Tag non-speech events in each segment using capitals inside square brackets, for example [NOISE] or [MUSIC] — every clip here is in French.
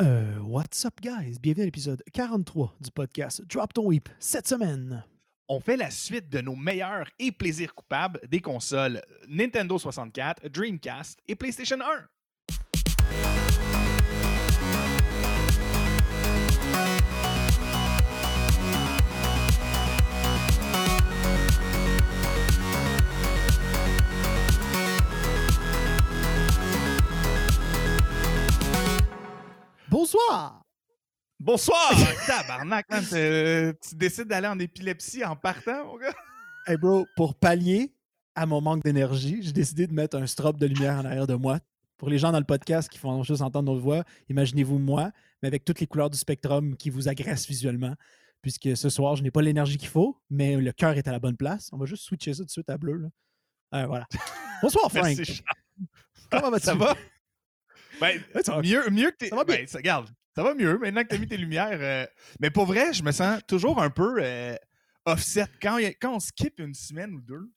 Euh, what's up, guys? Bienvenue à l'épisode 43 du podcast Drop Ton Whip. Cette semaine, On fait la suite de nos meilleurs et plaisirs coupables des consoles Nintendo 64, Dreamcast et PlayStation 1. Bonsoir! Bonsoir! [LAUGHS] Tabarnak, man, t'es- tu décides d'aller en épilepsie en partant, mon gars? Hey, bro, pour pallier à mon manque d'énergie, j'ai décidé de mettre un strobe de lumière en arrière de moi. Pour les gens dans le podcast qui font juste entendre notre voix, imaginez-vous moi, mais avec toutes les couleurs du spectrum qui vous agressent visuellement. Puisque ce soir, je n'ai pas l'énergie qu'il faut, mais le cœur est à la bonne place. On va juste switcher ça tout de suite à bleu. Là. Euh, voilà. Bonsoir, [LAUGHS] Frank. Merci, Charles. Comment vas-tu? Ça va? Ben, Ouais, ça va. mieux, mieux que t'es. Ça va bien. Ben, ça, regarde, ça va mieux maintenant que t'as mis tes lumières. euh, Mais pour vrai, je me sens toujours un peu euh, offset. Quand, a- quand on skip une semaine ou deux,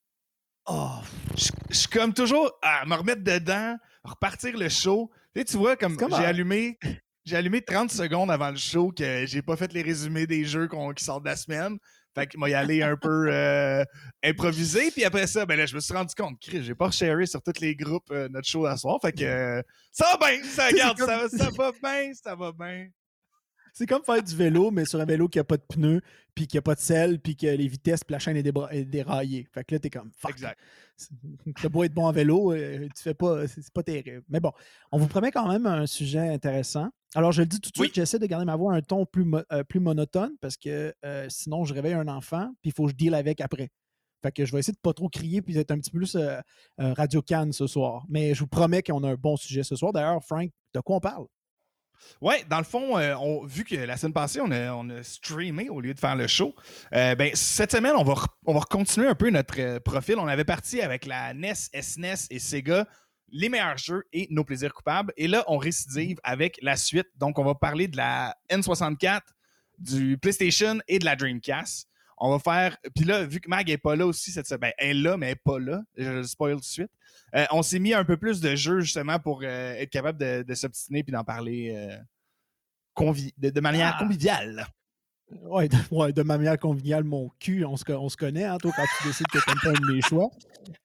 Oh, je suis comme toujours à me remettre dedans, repartir le show. Tu, sais, tu vois, comme, j'ai un- allumé. J'ai allumé 30 secondes avant le show que j'ai pas fait les résumés des jeux qui sortent de la semaine. Fait qu'il m'a y aller un peu euh, improvisé. Puis après ça, ben là, je me suis rendu compte, Chris, j'ai pas sharé sur tous les groupes euh, notre show à soir. Fait que euh, ça va bien, ça, regarde, comme- ça, va- ça va bien, ça va bien. C'est comme faire du vélo, mais sur un vélo qui a pas de pneus, puis qui a pas de selle, puis que les vitesses, puis la chaîne est, débra- est déraillée. Fait que là, t'es comme fuck. Exact. [LAUGHS] T'as beau être bon en vélo, euh, tu fais pas, c'est pas terrible. Mais bon, on vous promet quand même un sujet intéressant. Alors, je le dis tout de Oui. suite, j'essaie de garder ma voix un ton plus, mo- euh, plus monotone parce que euh, sinon, je réveille un enfant, puis il faut que je deal avec après. Fait que je vais essayer de pas trop crier puis d'être un petit peu plus euh, radio can ce soir. Mais je vous promets qu'on a un bon sujet ce soir. D'ailleurs, Frank, de quoi on parle? Ouais, dans le fond, euh, vu que la semaine passée, on a, on a streamé au lieu de faire le show, euh, ben, cette semaine, on va, on va continuer un peu notre euh, profil. On avait parti avec la NES, SNES et Sega, les meilleurs jeux et nos plaisirs coupables. Et là, on récidive avec la suite. Donc, on va parler de la N64, du PlayStation et de la Dreamcast. On va faire. Puis là, vu que Mag est pas là aussi cette semaine, ben, elle est là, mais elle est pas là. Je le spoil tout de suite. Euh, on s'est mis un peu plus de jeux justement pour euh, être capable de, de s'obstiner puis d'en parler euh, convi- de, de manière Ah. conviviale. Ouais de, ouais, de manière conviviale, mon cul, on se, on se connaît, hein, toi, quand tu décides que tu n'aimes pas un de mes choix.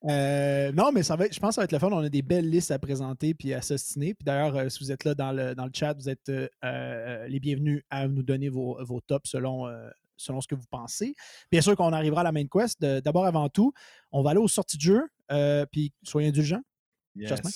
Euh, non, mais ça va être, je pense que ça va être le fun. On a des belles listes à présenter puis à s'ostiner. Puis d'ailleurs, euh, si vous êtes là dans le, dans le chat, vous êtes euh, les bienvenus à nous donner vos, vos tops selon, selon ce que vous pensez. Bien sûr qu'on arrivera à la main quest. D'abord, avant tout, on va aller aux sorties de jeu. euh, puis soyez indulgents. Jasmin?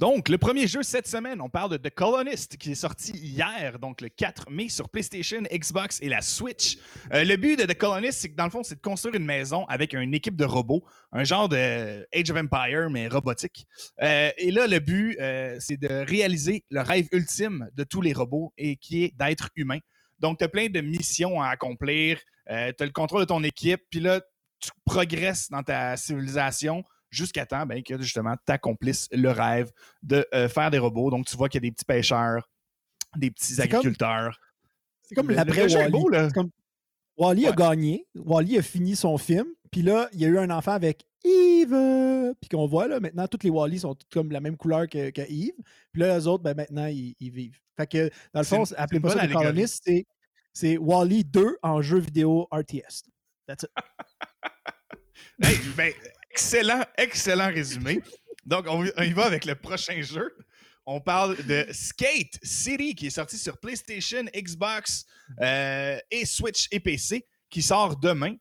Donc, le premier jeu cette semaine, on parle de The Colonist qui est sorti hier, donc le 4 mai sur PlayStation, Xbox et la Switch. Euh, le but de The Colonist, c'est que dans le fond, c'est de construire une maison avec une équipe de robots, un genre de Age of Empire, mais robotique. Euh, et là, le but, euh, c'est de réaliser le rêve ultime de tous les robots et qui est d'être humain. Donc, tu as plein de missions à accomplir, tu as le contrôle de ton équipe, puis là, tu progresses dans ta civilisation jusqu'à temps ben, que justement tu accomplisses le rêve de euh, faire des robots. Donc, tu vois qu'il y a des petits pêcheurs, des petits comme- agriculteurs. C'est comme Le- l'après Wally. beau, là. C'est comme- Wally a gagné. Wally a fini son film. Puis là, il y a eu un enfant avec Yves. Puis qu'on voit là, maintenant, toutes les Wally sont toutes comme la même couleur que, que Yves. Puis là, les autres, ben, maintenant, ils, ils vivent. Fait que, dans le fond, appelez pas ça des colonistes, c'est, c'est Wally 2 en jeu vidéo RTS. That's it. [LAUGHS] Hey, ben, excellent, excellent résumé. Donc, on, y va avec le prochain jeu. On parle de Skate City qui est sorti sur PlayStation, Xbox euh, et Switch et PC qui sort demain.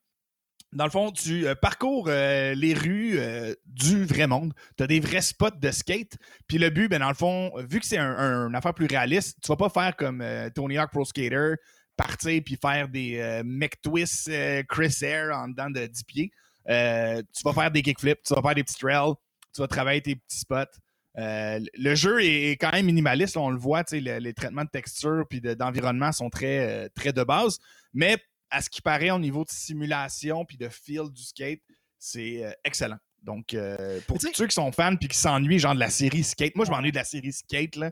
Dans le fond, tu euh, parcours euh, les rues du vrai monde. Tu as des vrais spots de skate. Puis le but, ben, dans le fond, vu que c'est un, un- une affaire plus réaliste, tu vas pas faire comme Tony Hawk Pro Skater, partir puis faire des mech twists Chris Air en dedans de 10 pieds. Euh, tu vas faire des kickflips, tu vas faire des petits trails, tu vas travailler tes petits spots. Euh, le jeu est, quand même minimaliste, là, on le voit, le- les traitements de texture puis de- d'environnement sont très, euh, très de base, mais à ce qui paraît au niveau de simulation puis de feel du skate, c'est excellent. Donc, euh, pour ceux qui sont fans puis qui s'ennuient, genre de la série Skate, moi je m'ennuie de la série Skate, là.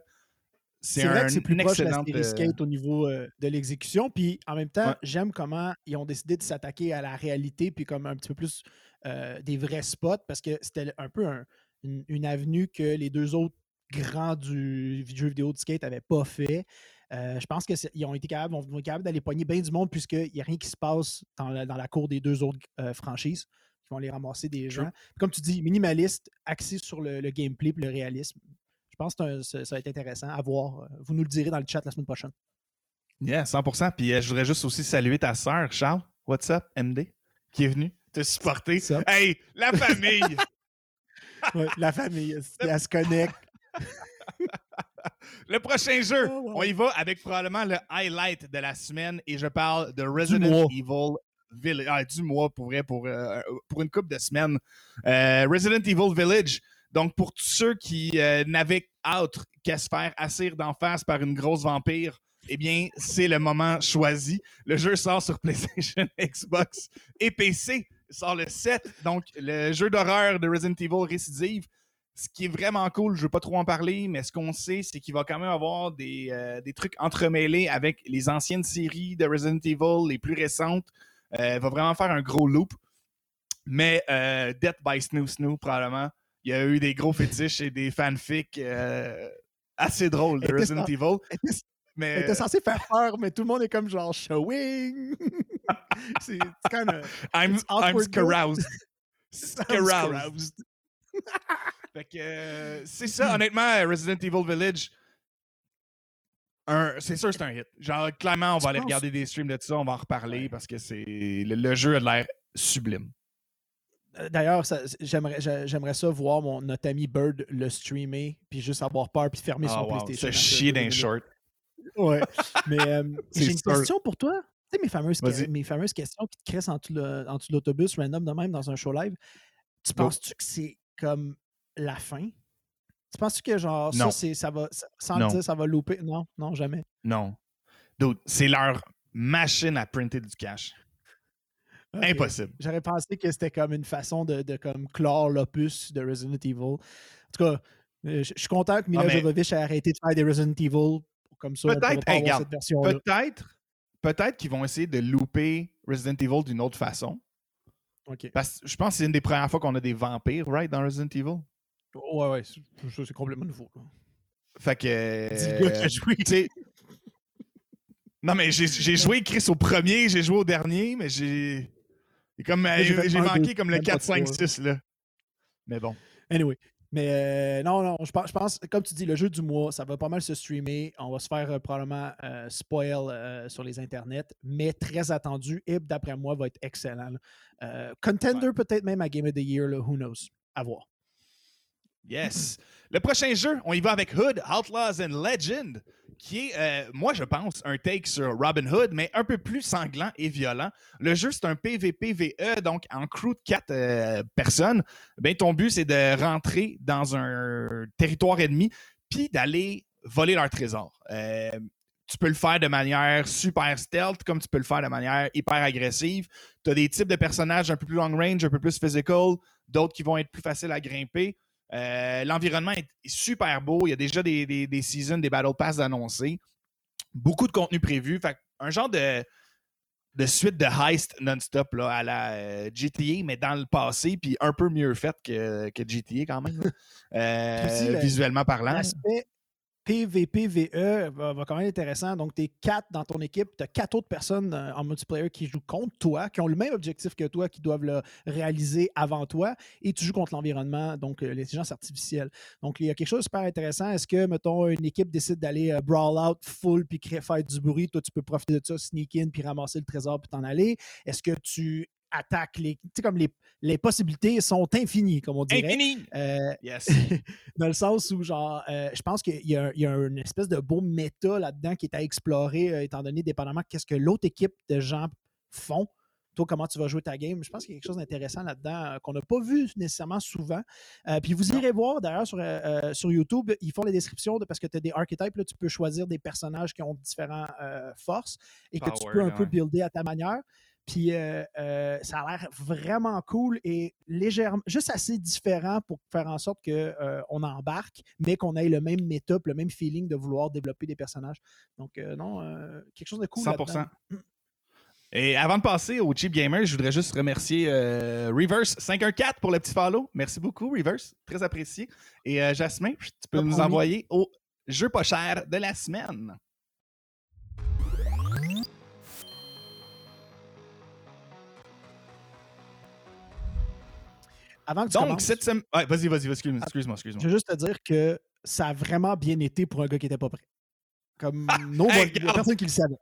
C'est vrai que c'est plus proche de la série Skate au niveau euh, de l'exécution. Puis en même temps, Ouais. j'aime comment ils ont décidé de s'attaquer à la réalité, puis comme un petit peu plus euh, des vrais spots, parce que c'était un peu un- une, une avenue que les deux autres grands du jeu vidéo de skate n'avaient pas fait. Euh, je pense qu'ils ont été capables, être capables d'aller pogner bien du monde puisqu'il n'y a rien qui se passe dans la, dans la cour des deux autres franchises qui vont aller ramasser des gens. Comme tu dis, minimaliste, axé sur le, le gameplay et le réalisme. Je pense que ça, va être intéressant à voir. Vous nous le direz dans le chat la semaine prochaine. Yeah, 100%. Puis euh, je voudrais juste aussi saluer ta sœur, Charles. What's up, MD? Qui est venue te supporter. Hey, la famille! [LAUGHS] [LAUGHS] Ouais, la famille, elle, se connecte. [LAUGHS] le prochain jeu, Oh, wow. on y va avec probablement le highlight de la semaine et je parle de Resident. Evil Village. Ah, du mois pour vrai, pour, euh, pour une couple de semaines. Euh, Resident Evil Village. Donc, pour tous ceux qui euh, n'avaient autre qu'à se faire assir d'en face par une grosse vampire, eh bien, c'est le moment choisi. Le jeu sort sur [LAUGHS] PlayStation, Xbox et PC. Il sort le 7. Donc, le jeu d'horreur de Resident Evil Récidive. Ce qui est vraiment cool, je ne veux pas trop en parler, mais ce qu'on sait, c'est qu'il va quand même avoir des, euh, trucs entremêlés avec les anciennes séries de Resident Evil, les plus récentes. Euh, il va vraiment faire un gros loop. Mais euh, Death by Snoo Snoo, probablement. Il y a eu des gros fétiches et des fanfics euh, assez drôles de Resident ça- Evil. Mais elle était censée faire peur, mais tout le monde est comme genre showing. [LAUGHS] c'est kind of. I'm, I'm [LAUGHS] scaroused. Scaroused. [LAUGHS] Fait que euh, c'est ça, honnêtement, Resident Evil Village, c'est sûr c'est un hit. Genre, clairement, on Tu va aller penses? regarder des streams de ça, on va en reparler parce que c'est le, le jeu a de l'air sublime. Euh, D'ailleurs, j'aimerais j'a- j'aimerais ça voir mon, notre ami Bird le streamer, puis juste avoir peur, puis fermer Ah, son wow, PlayStation. Se chier d'un short. Ouais. Mais euh, [LAUGHS] j'ai une question pour toi. Tu sais, mes fameuses, que- Vas-y. mes fameuses questions qui te crissent en dessous de l'autobus, random de même, dans un show live. Tu penses-tu que c'est comme la fin? Tu penses-tu que genre Non. ça, ça va, ça- sans Non. le dire, ça va louper? Non, non, jamais. Non. Dude, c'est leur machine à printer du cash. Impossible. J'aurais pensé que c'était comme une façon de, de comme clore l'opus de Resident Evil. En tout cas, euh, je je suis content que Mila Ah, Jovovich ait arrêté de faire des Resident Evil. Comme ça, Peut-être, hey. Peut-être peut-être qu'ils vont essayer de louper Resident Evil d'une autre façon. Parce que je pense que c'est une des premières fois qu'on a des vampires, right, dans Resident Evil? Ouais, ouais, c'est- complètement nouveau. là. Fait que. Dis sais- Non, mais j'ai joué Chris au premier, j'ai joué au dernier, mais j'ai. Et Comme, Moi, j'ai manqué comme le même pas 4, 5, trois. 6, là. Mais bon. Anyway. Mais euh, non, non, je pense, je pense, comme tu dis, le jeu du mois, ça va pas mal se streamer. On va se faire euh, probablement euh, spoil euh, sur les internets, mais très attendu et d'après moi, va être excellent. Euh, contender peut-être même à Game of the Year, là, who knows? À voir. Yes. Le prochain jeu, on y va avec Hood, Outlaws and Legend, qui est, euh, moi je pense, un take sur Robin Hood, mais un peu plus sanglant et violent. Le jeu, c'est un PVPVE, donc en crew de quatre euh, personnes. Ben, ton but, c'est de rentrer dans un territoire ennemi, puis d'aller voler leur trésor. Euh, tu peux le faire de manière super stealth, comme tu peux le faire de manière hyper agressive. Tu as des types de personnages un peu plus long range, un peu plus physical, d'autres qui vont être plus faciles à grimper. Euh, L'environnement est super beau. Il y a déjà des, des, des seasons, des Battle Pass annoncés. Beaucoup de contenu prévu. Fait un genre de, de suite de heist non-stop à la euh, GTA, mais dans le passé, puis un peu mieux fait que, que GTA quand même. [LAUGHS] Euh, Aussi, visuellement parlant. L'aspect PVPVE va, va quand même être intéressant. Donc, tu es quatre dans ton équipe, tu as quatre autres personnes euh, en multiplayer qui jouent contre toi, qui ont le même objectif que toi, qui doivent le réaliser avant toi, et tu joues contre l'environnement, donc euh, l'intelligence artificielle. Donc, il y a quelque chose de super intéressant. Est-ce que, mettons, une équipe décide d'aller euh, brawl out full puis créer, faire du bruit, toi, tu peux profiter de ça, sneak in puis ramasser le trésor puis t'en aller? Est-ce que tu attaques les. Tu sais, comme les, les possibilités sont infinies, comme on dirait. Infini! Euh, Yes. [LAUGHS] dans le sens où, genre, euh, je pense qu'il y, y a une espèce de beau méta là-dedans qui est à explorer, euh, étant donné, dépendamment, qu'est-ce que l'autre équipe de gens font. Toi, comment tu vas jouer ta game? Je pense qu'il y a quelque chose d'intéressant là-dedans qu'on n'a pas vu nécessairement souvent. Puis vous irez voir, d'ailleurs, sur, sur YouTube, ils font les descriptions de, parce que tu as des archetypes, là, tu peux choisir des personnages qui ont différentes forces et que tu peux un peu builder à ta manière. Puis euh, euh, ça a l'air vraiment cool et légèrement, juste assez différent pour faire en sorte qu'on embarque, mais qu'on ait le même métop, le même feeling de vouloir développer des personnages. Donc, non, quelque chose de cool. 100%. Et avant de passer au Cheap Gamer, je voudrais juste remercier Reverse514 pour le petit follow. Merci beaucoup, Reverse. Très apprécié. Et Jasmin, tu peux nous envoyer au jeu pas cher de la semaine. Avant que tu Donc, cette semaine. Ouais, vas-y, vas-y, excuse-moi, excuse-moi. je veux juste te dire que ça a vraiment bien été pour un gars qui n'était pas prêt. Comme non, hey, personne qui le savait.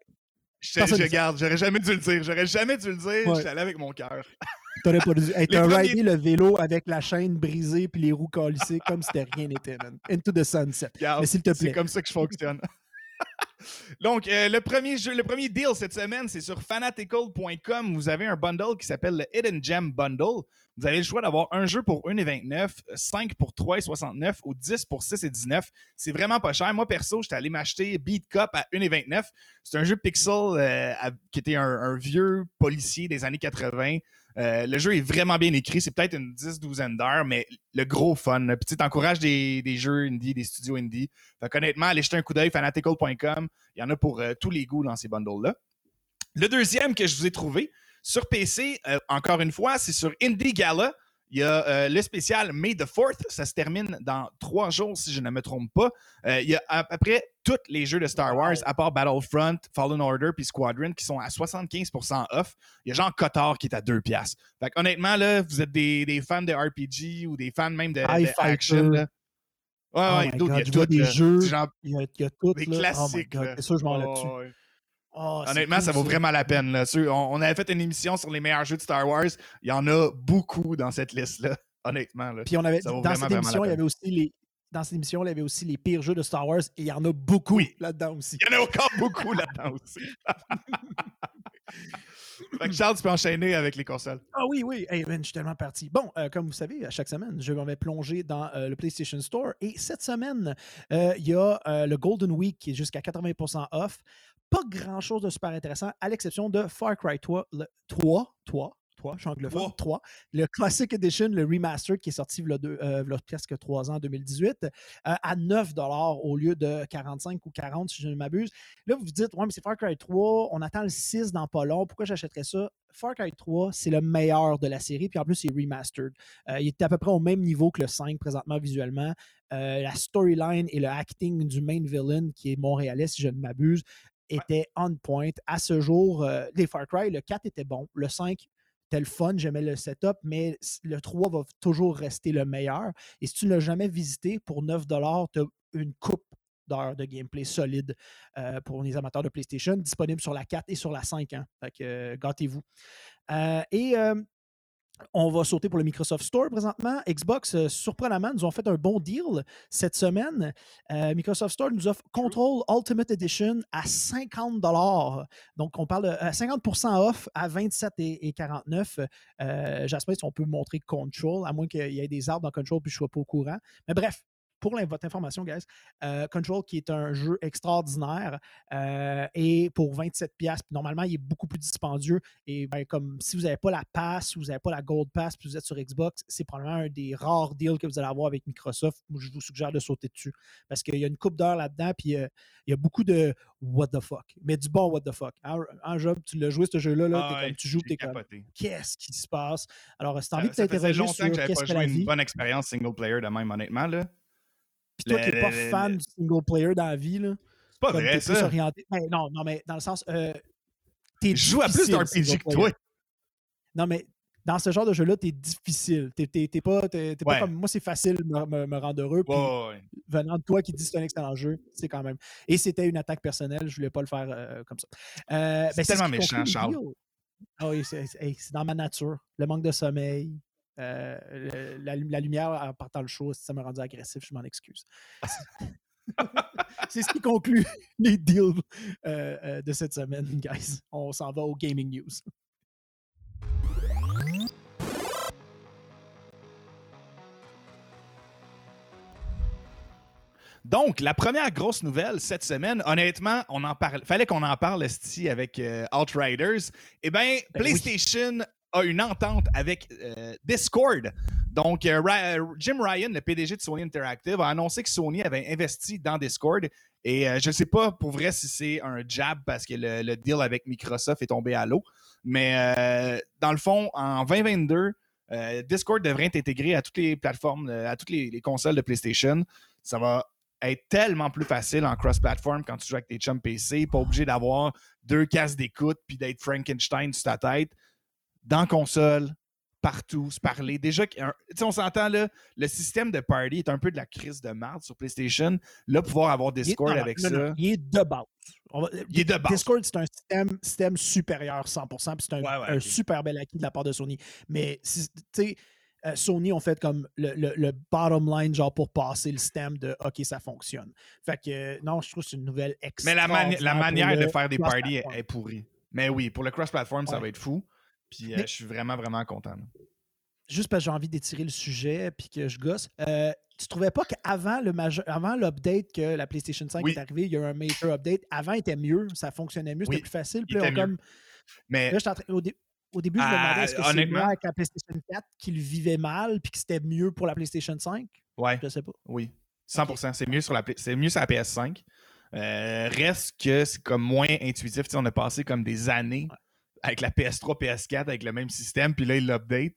Je, je garde, j'aurais jamais dû le dire. J'aurais jamais dû le dire. J'étais allé avec mon cœur. T'aurais pas dû. [LAUGHS] Hey, t'as ridé le vélo avec la chaîne brisée puis les roues calissées comme si rien n'était, man. Into the sunset. Mais s'il te plaît. C'est comme ça que je fonctionne. Donc, euh, le, premier le premier deal cette semaine, c'est sur fanatical.com. Vous avez un bundle qui s'appelle le Hidden Gem Bundle. Vous avez le choix d'avoir un jeu pour 1,29, 5 pour 3,69 ou 10 pour 6,19. C'est vraiment pas cher. Moi, perso, j'étais allé m'acheter Beat Cup à 1,29. C'est un jeu pixel euh, qui était un, vieux policier des années 80. Euh, le jeu est vraiment bien écrit. C'est peut-être une 10-12 d'heures, mais le gros fun. Puis tu encourages des, jeux indie, des studios indie. Fait honnêtement, allez jeter un coup d'œil, fanatical.com. Il y en a pour euh, tous les goûts dans ces bundles-là. Le deuxième que je vous ai trouvé, sur PC, euh, encore une fois, c'est sur Indie Gala. Il y a euh, le spécial May the 4th. Ça se termine dans trois jours, si je ne me trompe pas. Euh, il y a à peu près tous les jeux de Star Wars, à part Battlefront, Fallen Order puis Squadron, qui sont à 75% off. Il y a Jean Cotard qui est à 2 piastres. Fait honnêtement, là, vous êtes des, fans de RPG ou des fans même de, action. Ouais, oh ouais, il y a des jeux. il, y a, tout. Des classiques. Oh c'est sûr, je m'en là-dessus. Oh, Honnêtement, ça vaut vraiment la peine. On, avait fait une émission sur les meilleurs jeux de Star Wars. Il y en a beaucoup dans cette liste-là. [LAUGHS] Honnêtement. Puis on avait, dans cette émission, il y avait aussi les. Dans cette émission, il y avait aussi les pires jeux de Star Wars et il y en a beaucoup là-dedans aussi. Il y en a encore beaucoup là-dedans aussi. [LAUGHS] Charles, tu peux enchaîner avec les consoles. Ah oui, oui. Hey, je suis tellement parti. Bon, euh, comme vous savez, à chaque semaine, je vais plonger dans euh, le PlayStation Store. Et cette semaine, euh, il y a le Golden Week qui est jusqu'à 80% off pas grand-chose de super intéressant, à l'exception de Far Cry 3, le 3, 3, 3, je suis anglophone, 3. Le Classic Edition, le remaster qui est sorti il y a, euh, presque 3 ans, en 2018, euh, à 9 au lieu de 45 ou 40 si je ne m'abuse. Là, vous vous dites, ouais, mais c'est Far Cry 3, on attend le 6 dans pas long, pourquoi j'achèterais ça? Far Cry 3, c'est le meilleur de la série, puis en plus, c'est remastered. Euh, il est à peu près au même niveau que le 5 présentement visuellement. la storyline et le acting du main villain, qui est montréalais, si je ne m'abuse, était on point. À ce jour, euh, les Far Cry, le 4 était bon. Le 5, était le fun, j'aimais le setup, mais le 3 va toujours rester le meilleur. Et si tu ne l'as jamais visité, pour 9 tu as une coupe d'heures de gameplay solide euh, pour les amateurs de PlayStation, disponible sur la 4 et sur la 5. Hein. Euh, gâtez-vous. et on va sauter pour le Microsoft Store présentement. Xbox, euh, surprenamment, nous ont fait un bon deal cette semaine. Euh, Microsoft Store nous offre Control Ultimate Edition à 50 Donc, on parle de 50% off à 27 et, 49. Euh, J'espère si on peut montrer Control, à moins qu'il y ait des arbres dans Control puis je ne sois pas au courant. Mais bref, pour votre information, guys, euh, Control, qui est un jeu extraordinaire, euh, et pour 27$, normalement, il est beaucoup plus dispendieux. Et ben, comme si vous n'avez pas la pass, ou vous n'avez pas la Gold Pass, puis vous êtes sur Xbox, c'est probablement un des rares deals que vous allez avoir avec Microsoft. je vous suggère de sauter dessus. Parce qu'il y a une coupe d'heures là-dedans, puis euh, il y a beaucoup de what the fuck. Mais du bon what the fuck. Un, jeu, tu l'as joué ce jeu-là, là, ah comme, tu joues, tu es comme qu'est-ce qui se passe? Alors, c'est envie de t'interroger sur qu'est-ce que la vie. une bonne expérience single player de même, honnêtement. Là. Puis toi qui n'es pas fan du single player dans la vie, là. C'est pas vrai, ça. Orienté... Ben, non, non, mais dans le sens. Euh, je joue à plus d'RPG que toi. Non, mais dans ce genre de jeu-là, t'es difficile. T'es pas, pas comme moi, c'est facile de me, me, rendre heureux. Puis, venant de toi qui dis que c'est un excellent jeu, c'est quand même. Et c'était une attaque personnelle, je voulais pas le faire euh, comme ça. Euh, c'est ben, tellement méchant, Charles. Oui, c'est dans ma nature. Le manque de sommeil, euh, la, lumière en partant le show, ça m'a rendu agressif, je m'en excuse. [LAUGHS] c'est ce qui conclut les deals euh, euh, de cette semaine, guys. On s'en va au Gaming News. Donc, la première grosse nouvelle cette semaine, honnêtement, on en parle, fallait qu'on en parle, Sti, avec euh, Outriders. Eh bien, Ben oui. A une entente avec euh, Discord. Donc, euh, euh, Jim Ryan, le PDG de Sony Interactive, a annoncé que Sony avait investi dans Discord. Et je ne sais pas pour vrai si c'est un jab parce que le, deal avec Microsoft est tombé à l'eau. Mais dans le fond, en 2022, euh, Discord devrait être intégré à toutes les plateformes, à toutes les, les consoles de PlayStation. Ça va être tellement plus facile en cross-platform quand tu joues avec tes chums PC, pas obligé d'avoir deux cases d'écoute puis d'être Frankenstein sur ta tête. Dans console, partout, se parler. Déjà, on s'entend là, le système de party est un peu de la crise de merde sur PlayStation. Là, pouvoir avoir Il est- Discord avec non, ça. non, il est de base. On va- Il est de base. Discord, c'est un système, système supérieur 100%, puis c'est un, Ouais, ouais, un ok. super bel acquis de la part de Sony. Mais, tu sais, euh, Sony ont fait comme le, le- le bottom line, genre pour passer le système de OK, ça fonctionne. Fait que, euh, non, je trouve que c'est une nouvelle Mais la, mani- manière de faire des parties est, pourrie. Mais oui, pour le cross-platform, ça va être fou. Puis euh, je suis vraiment, vraiment content. là. juste parce que j'ai envie d'étirer le sujet puis que je gosse. euh, tu trouvais pas qu'avant le maje- avant l'update que la PlayStation 5 Oui. est arrivée, il y a eu un major update. Avant, il était mieux, ça fonctionnait mieux, c'était Oui, plus facile. Puis là, comme, Mais là, au, dé- au début, je me Ah, demandais est-ce que c'est moi avec la PlayStation 4 qui le vivait mal puis que c'était mieux pour la PlayStation 5 ouais, Je sais pas. oui. 100%. C'est mieux sur la, c'est mieux sur la PS5. Euh, reste que c'est comme moins intuitif. On a passé comme des années avec la PS3, PS4, avec le même système, puis là, il l'update.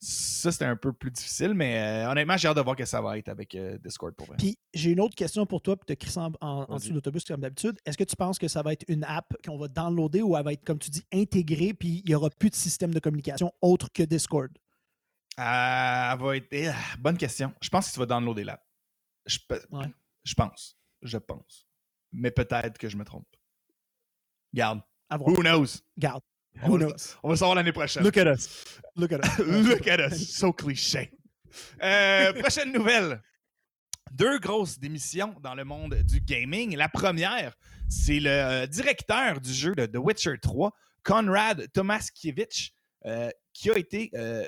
Ça, c'était un peu plus difficile, mais euh, honnêtement, j'ai hâte de voir que ça va être avec euh, Discord pour vrai. Puis j'ai une autre question pour toi, puis te crisser en, en, dessous de l'autobus comme d'habitude. Est-ce que tu penses que ça va être une app qu'on va downloader ou elle va être, comme tu dis, intégrée, puis il n'y aura plus de système de communication autre que Discord? Euh, elle va être. eh, bonne question. Je pense que tu vas downloader l'app. Je, Ouais. je pense. Je pense. Mais peut-être que je me trompe. Garde. Who knows? Garde. On Who knows? on va savoir l'année prochaine. Look at us. Look at us. [LAUGHS] Look at us. So cliché. Euh, [LAUGHS] prochaine nouvelle. Deux grosses démissions dans le monde du gaming. La première, c'est le euh, directeur du jeu de The Witcher 3, Konrad Tomaskiewicz, euh, qui a été euh,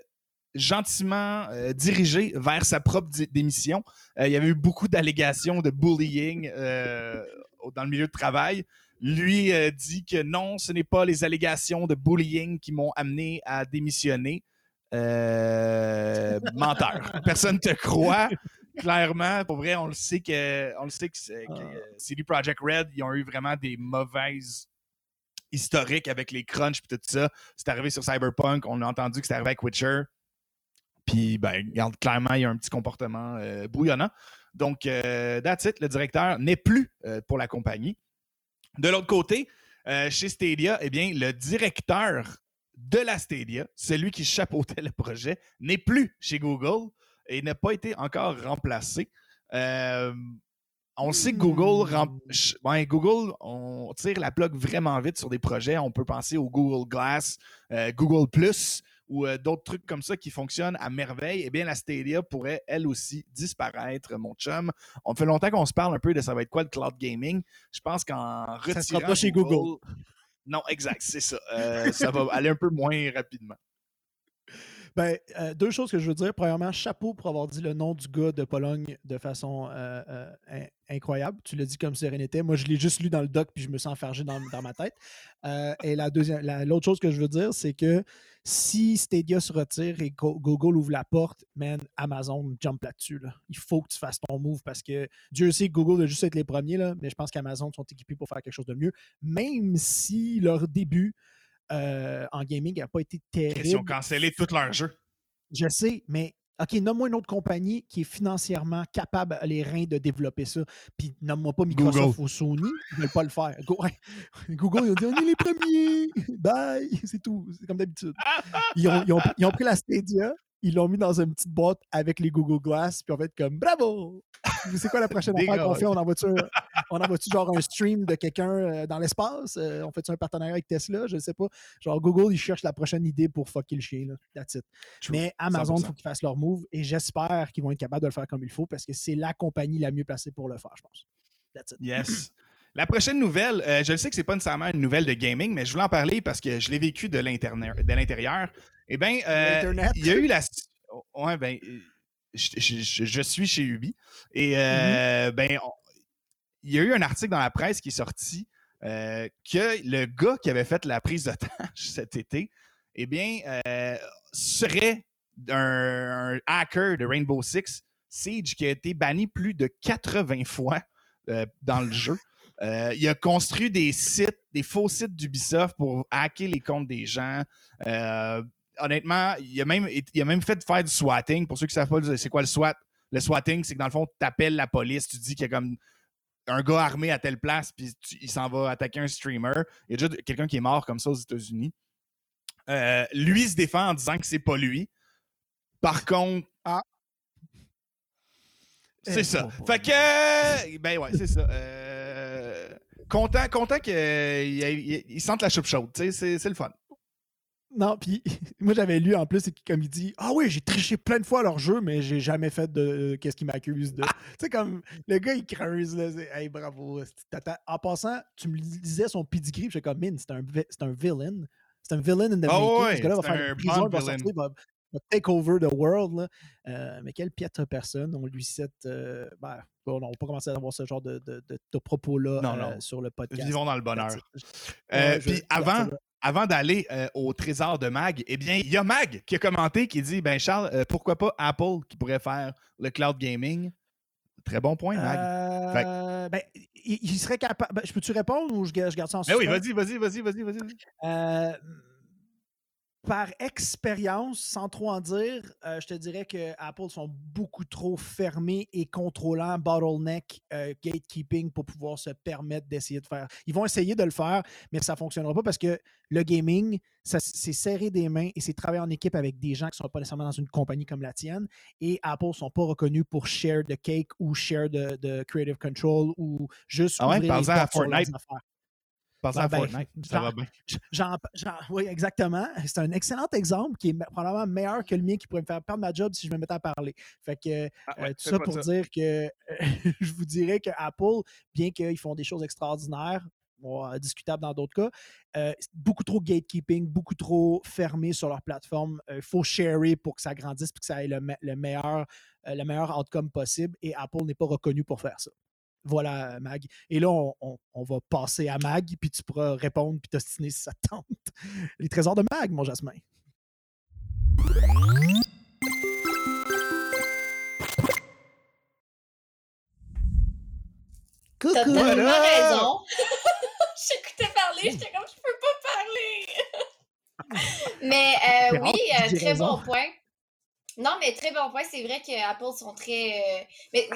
gentiment euh, dirigé vers sa propre démission. Euh, il y avait eu beaucoup d'allégations de bullying euh, dans le milieu de travail. Lui euh, dit que non, ce n'est pas les allégations de bullying qui m'ont amené à démissionner. Euh, menteur. [LAUGHS] Personne ne te croit. Clairement, pour vrai, on le sait que, on le sait que, CD Projekt Red, ils ont eu vraiment des mauvaises historiques avec les crunchs et tout ça. C'est arrivé sur Cyberpunk. On a entendu que c'est arrivé avec Witcher. Puis, ben, regarde, clairement, il y a un petit comportement euh, bouillonnant. Donc, euh, that's it. Le directeur n'est plus euh, pour la compagnie. De l'autre côté, euh, chez Stadia, eh bien, le directeur de la Stadia, celui qui chapeautait le projet, n'est plus chez Google et n'a pas été encore remplacé. Euh, on sait que Google, rem- Google, on tire la plug vraiment vite sur des projets. On peut penser au Google Glass, euh, Google Plus ou euh, d'autres trucs comme ça qui fonctionnent à merveille. Eh bien, la Stadia pourrait elle aussi disparaître, mon chum. On fait longtemps qu'on se parle un peu de ça va être quoi le cloud gaming. Je pense qu'en retirant sera pas chez Google. Non, exact, c'est ça. Euh, ça va aller un peu moins rapidement. Ben, euh, deux choses que je veux dire. Premièrement, chapeau pour avoir dit le nom du gars de Pologne de façon euh, euh, in- incroyable. Tu l'as dit comme n'était. Moi, je l'ai juste lu dans le doc puis je me sens enfargé dans, dans ma tête. Et la deuxième, la- l'autre chose que je veux dire, c'est que si Stadia se retire et Go- Google ouvre la porte, man, Amazon jump là-dessus. là. Il faut que tu fasses ton move parce que Dieu sait que Google va juste être les premiers, là, mais je pense qu'Amazon sont équipés pour faire quelque chose de mieux, même si leur début euh, en gaming n'a pas été terrible. Ils ont cancellé tout leur jeu. Je sais, mais OK, nomme-moi une autre compagnie qui est financièrement capable, les reins, de développer ça. Puis nomme-moi pas Microsoft Google. ou Sony, ils ne veulent pas le faire. [LAUGHS] Google, ils ont dit on est les premiers. Bye, [LAUGHS] c'est tout. C'est comme d'habitude. Ils ont, ils ont- ils ont pris la Stadia, ils l'ont mis dans une petite boîte avec les Google Glass, puis on fait comme bravo! C'est quoi la prochaine affaire qu'on fait? On envoie-tu on envoie-tu genre un stream de quelqu'un euh, dans l'espace? Euh, on fait-tu un partenariat avec Tesla? Je ne sais pas. Genre Google, ils cherchent la prochaine idée pour fucker le chien. Là. That's it. Mais Amazon, il 100%. faut qu'ils fassent leur move et j'espère qu'ils vont être capables de le faire comme il faut parce que c'est la compagnie la mieux placée pour le faire, je pense. That's it. Yes. La prochaine nouvelle, euh, je sais que c'est pas nécessairement une nouvelle de gaming, mais je voulais en parler parce que je l'ai vécu de l'intérieur. Eh bien, euh, il y a eu la. [LAUGHS] Ouais, ben, euh, je, je- je- je suis chez Ubi. Et euh, ben, on- il y a eu un article dans la presse qui est sorti euh, que le gars qui avait fait la prise d'otage [LAUGHS] cet été, eh bien, serait un, hacker de Rainbow Six Siege qui a été banni plus de 80 fois dans le jeu. il a construit des sites, des faux sites d'Ubisoft pour hacker les comptes des gens. Honnêtement, il a, même, il a même fait faire du swatting. Pour ceux qui ne savent pas, c'est quoi le SWAT? Le swatting, c'est que dans le fond, tu appelles la police, tu dis qu'il y a comme un gars armé à telle place, puis il s'en va attaquer un streamer. Il y a déjà quelqu'un qui est mort comme ça aux États-Unis. Euh, lui se défend en disant que c'est pas lui. Par contre, ah. C'est eh, ça. Fait que. Ben ouais, c'est ça. Euh, content content qu'il sente la choupe chaude. C'est le fun. Non, puis [LAUGHS] moi j'avais lu en plus, comme il dit Ah oui, j'ai triché plein de fois leur jeu, mais j'ai jamais fait de qu'est-ce qu'il m'accuse de. tu sais, comme le gars il creuse, là, hey, bravo. En passant, tu me disais son pedigree, j'étais comme Mine, c'est un, un villain. C'est un villain in the oh, making. ce gars-là va faire une prison, va sortir, va, take over the world. Là. Euh, mais quelle piètre personne. On lui cite. Euh, ben, on va pas commencer à avoir ce genre de, de, de, propos-là euh, sur le podcast. Vivons dans le bonheur. Puis avant, avant d'aller euh, au trésor de Mag, eh bien, il y a Mag qui a commenté, qui dit Ben Charles, euh, pourquoi pas Apple qui pourrait faire le cloud gaming? Très bon point, Mag. Euh, ben, il, serait capable. Ben, je peux-tu répondre ou je, garde ça en ben Oui, vas-y, vas-y, vas-y, vas-y, vas-y par expérience, sans trop en dire, euh, je te dirais que Apple sont beaucoup trop fermés et contrôlants, bottleneck, euh, gatekeeping pour pouvoir se permettre d'essayer de faire. Ils vont essayer de le faire, mais ça ne fonctionnera pas parce que le gaming, c'est serrer des mains et c'est travailler en équipe avec des gens qui ne sont pas nécessairement dans une compagnie comme la tienne. Et Apple ne sont pas reconnus pour share de cake ou share de, creative control ou juste ah ouais, ouvrir les à Fortnite. Ben, ça va bien. oui, exactement. C'est un excellent exemple qui est probablement meilleur que le mien qui pourrait me faire perdre ma job si je me mettais à parler. Fait que ah euh, tout ça pour dire que [LAUGHS] je vous dirais que Apple, bien qu'ils font des choses extraordinaires, discutables dans d'autres cas, euh, beaucoup trop gatekeeping, beaucoup trop fermé sur leur plateforme. Il faut sharer pour que ça grandisse et que ça ait le, meilleur, euh, le meilleur outcome possible. Et Apple n'est pas reconnu pour faire ça. Voilà, Mag. Et là, on, va passer à Mag, puis tu pourras répondre puis t'ostiner si ça tente. [LAUGHS] Les trésors de Mag, mon Jasmin. Coucou! T'as tellement raison. [LAUGHS] [LAUGHS] J'écoutais parler, j'étais comme, je peux pas parler. mais euh, oui, euh, très bon point. Non, mais très bon point. C'est vrai que Apple sont très. Euh, mais,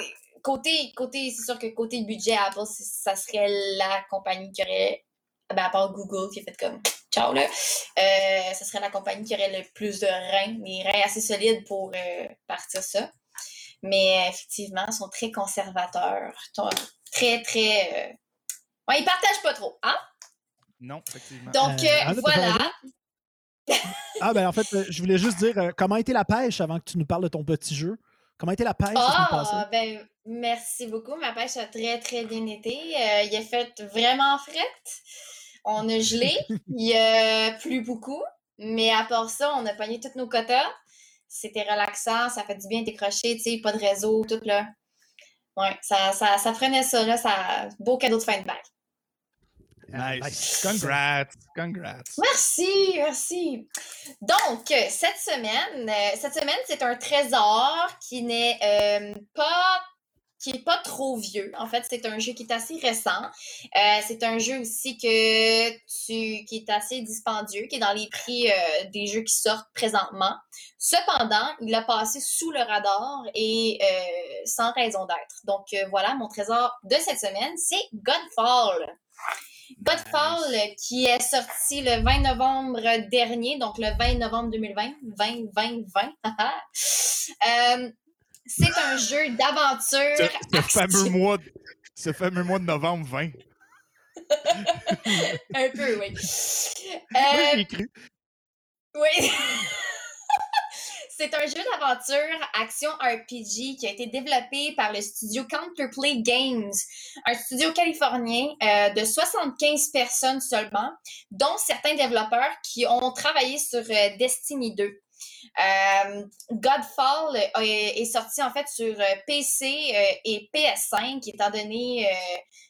côté, côté c'est sûr que côté budget, Apple, ça serait la compagnie qui aurait, ben, à part Google qui a fait comme ciao là, euh, ça serait la compagnie qui aurait le plus de reins, des reins assez solides pour euh, partir ça. Mais effectivement, ils sont très conservateurs, très, très. Euh... Ouais, ils partagent pas trop, hein? Non, effectivement. Donc, euh, voilà. [LAUGHS] ah, ben en fait, je voulais juste dire comment a été la pêche avant que tu nous parles de ton petit jeu? Comment a été la pêche? Ah, ben, merci beaucoup. Ma pêche a très, très bien été. Euh, il a fait vraiment fret. On a gelé. [LAUGHS] il a plu beaucoup. Mais à part ça, on a pogné tous nos quotas. C'était relaxant. Ça fait du bien décrocher, tu sais, pas de réseau, tout là. Ouais, ça, ça, ça freinait ça, là. Ça... Beau cadeau de fin de bague. Nice. Congrats. Congrats. Merci, merci. Donc, cette semaine, euh, cette semaine, c'est un trésor qui n'est euh, pas qui est pas trop vieux. En fait, c'est un jeu qui est assez récent. Euh, c'est un jeu aussi que tu, qui est assez dispendieux, qui est dans les prix des jeux qui sortent présentement. Cependant, il a passé sous le radar et sans raison d'être. Donc voilà, mon trésor de cette semaine, c'est Godfall. Godfall, qui est sorti le 20 novembre dernier, donc le 20 novembre 2020, 20, 20, 20. C'est un jeu d'aventure. Ce, fameux mois, ce fameux mois de novembre 20. [LAUGHS] un peu, oui. Euh, oui, cru. [LAUGHS] Oui. C'est un jeu d'aventure action RPG qui a été développé par le studio Counterplay Games, un studio californien euh, de 75 personnes seulement, dont certains développeurs qui ont travaillé sur euh, Destiny 2. Godfall est sorti en fait sur PC et PS5, étant donné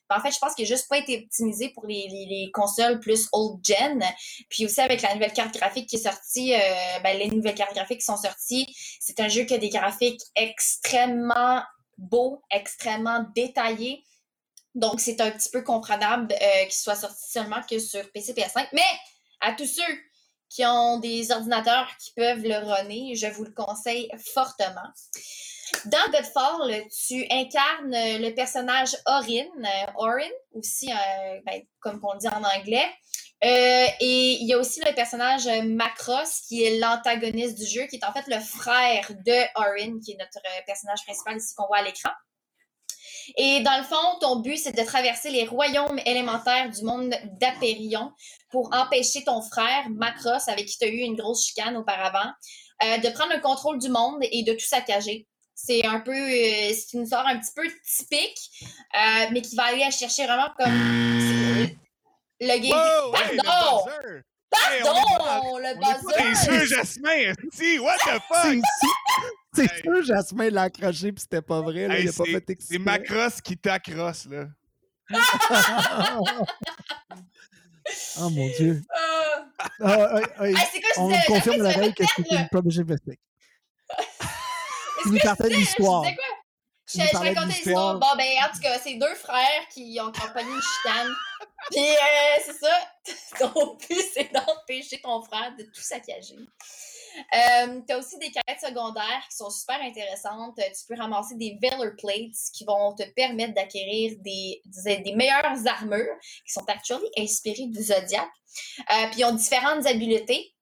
ben, en fait, je pense qu'il n'a juste pas été optimisé pour les, consoles plus old gen. Puis aussi avec la nouvelle carte graphique qui est sortie, ben, les nouvelles cartes graphiques qui sont sorties, c'est un jeu qui a des graphiques extrêmement beaux, extrêmement détaillés. Donc, c'est un petit peu comprenable euh, qu'il soit sorti seulement que sur PC PS5. Mais à tous ceux qui ont des ordinateurs qui peuvent le runner, je vous le conseille fortement. Dans Godfall, tu incarnes le personnage Orin, euh, Orin aussi, euh, ben, comme on dit en anglais. et il y a aussi le personnage Macross, qui est l'antagoniste du jeu, qui est en fait le frère de Orin, qui est notre personnage principal ici qu'on voit à l'écran. Et dans le fond, ton but, c'est de traverser les royaumes élémentaires du monde d'Apérion pour empêcher ton frère, Macross, avec qui tu as eu une grosse chicane auparavant, euh, de prendre le contrôle du monde et de tout saccager. C'est un peu, euh, c'est une histoire un petit peu typique, euh, mais qui va aller à chercher vraiment comme le game. Pardon! Pardon, le buzzer! C'est sûr, Jasmin! Si, what the fuck? C'est sûr, Jasmin l'a accroché puis c'était pas vrai. Là, il a pas fait C'est Macross qui t'accrosse, là. oh mon dieu. [LAUGHS] Euh... Ah, quoi, on confirme la règle que c'est une protégée plastique. [LAUGHS] Tu nous partais de l'histoire. Je, je racontais l'histoire. Bon, ben, en tout cas, c'est deux frères qui ont accompagné une chitane. Puis, euh, c'est ça. [LAUGHS] Ton but, c'est d'empêcher ton frère de tout saccager. Euh, tu as aussi des quêtes secondaires qui sont super intéressantes. Euh, tu peux ramasser des Valor Plates qui vont te permettre d'acquérir des, des, meilleures armures qui sont actuellement inspirées du Zodiac. Euh, puis ils ont différentes habiletés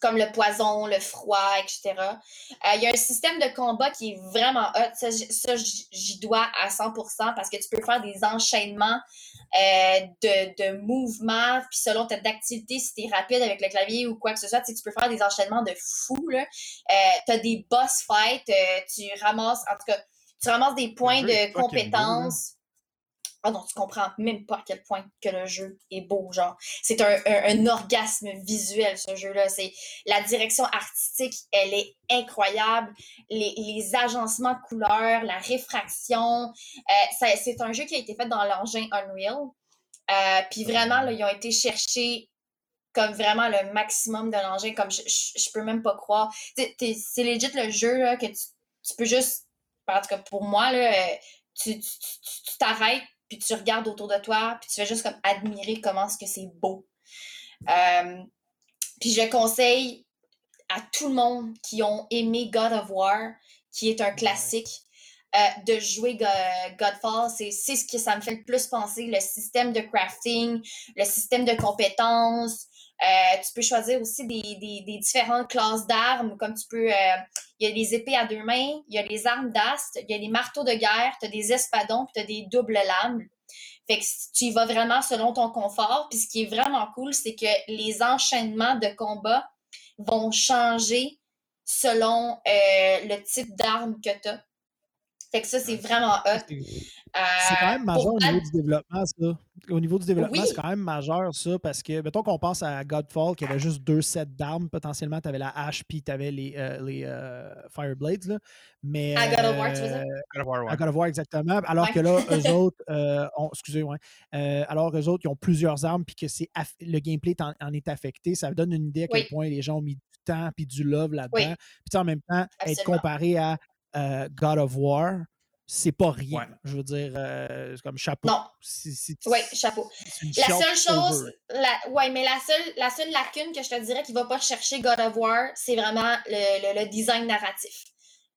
comme le poison, le froid, etc. Il y a un système de combat qui est vraiment hot. Ça, ça j'y dois à 100% parce que tu peux faire des enchaînements euh, de, de mouvements, puis selon ta activité, si tu es rapide avec le clavier ou quoi que ce soit, tu peux faire des enchaînements de fou. Là. Euh, tu as des boss fights, euh, tu ramasses, en tout cas, tu ramasses des points de compétences. Ah non, tu comprends même pas à quel point que le jeu est beau, genre. C'est un, un, orgasme visuel, ce jeu-là. C'est la direction artistique, elle est incroyable. Les, les agencements de couleurs, la réfraction. Euh, c'est un jeu qui a été fait dans l'engin Unreal. Euh, puis vraiment, là, ils ont été chercher comme vraiment le maximum de l'engin, comme je, je, peux même pas croire. C'est legit le jeu là, que tu, tu, peux juste, en tout cas pour moi, là, euh, tu t'arrêtes puis tu regardes autour de toi, puis tu fais juste comme admirer comment est-ce que c'est beau. Euh, puis je conseille à tout le monde qui ont aimé God of War, qui est un classique, euh, de jouer Godfall. C'est ce que ça me fait le plus penser, le système de crafting, le système de compétences, euh, tu peux choisir aussi des différentes classes d'armes, comme tu peux. Il y a des épées à deux mains, il y a les armes d'ast, il y a des marteaux de guerre, tu as des espadons, puis tu as des doubles lames. Fait que tu y vas vraiment selon ton confort. Puis ce qui est vraiment cool, c'est que les enchaînements de combat vont changer selon euh, le type d'arme que tu as. Fait que ça, c'est vraiment hot. C'est quand même majeur au niveau du développement, ça. Au niveau du développement, c'est quand même majeur, ça, parce que, mettons qu'on pense à Godfall, qui avait juste deux sets d'armes, potentiellement, tu avais la hache, puis tu avais les, euh, les euh, Fireblades, là. Mais, à God of War, tu veux dire? Euh, à God of War, exactement. Alors que là, eux [LAUGHS] autres, excusez, moi alors eux autres, ils ont plusieurs armes, puis que c'est le gameplay en, est affecté. Ça donne une idée à quel point les gens ont mis du temps, puis du love là-dedans. Puis en même temps, être comparé à God of War, c'est pas rien. Je veux dire, euh, comme chapeau. Non. oui, chapeau. La seule chose, la, ouais, mais la seule, la seule lacune que je te dirais qu'il va pas chercher God of War, c'est vraiment le, design narratif.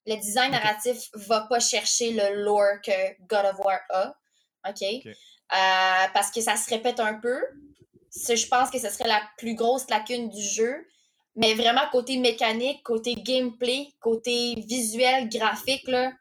Le design narratif va pas chercher le lore que God of War a. OK? Euh, parce que ça se répète un peu. Je pense que ce serait la plus grosse lacune du jeu. Mais vraiment, côté mécanique, côté gameplay, côté visuel, graphique, là,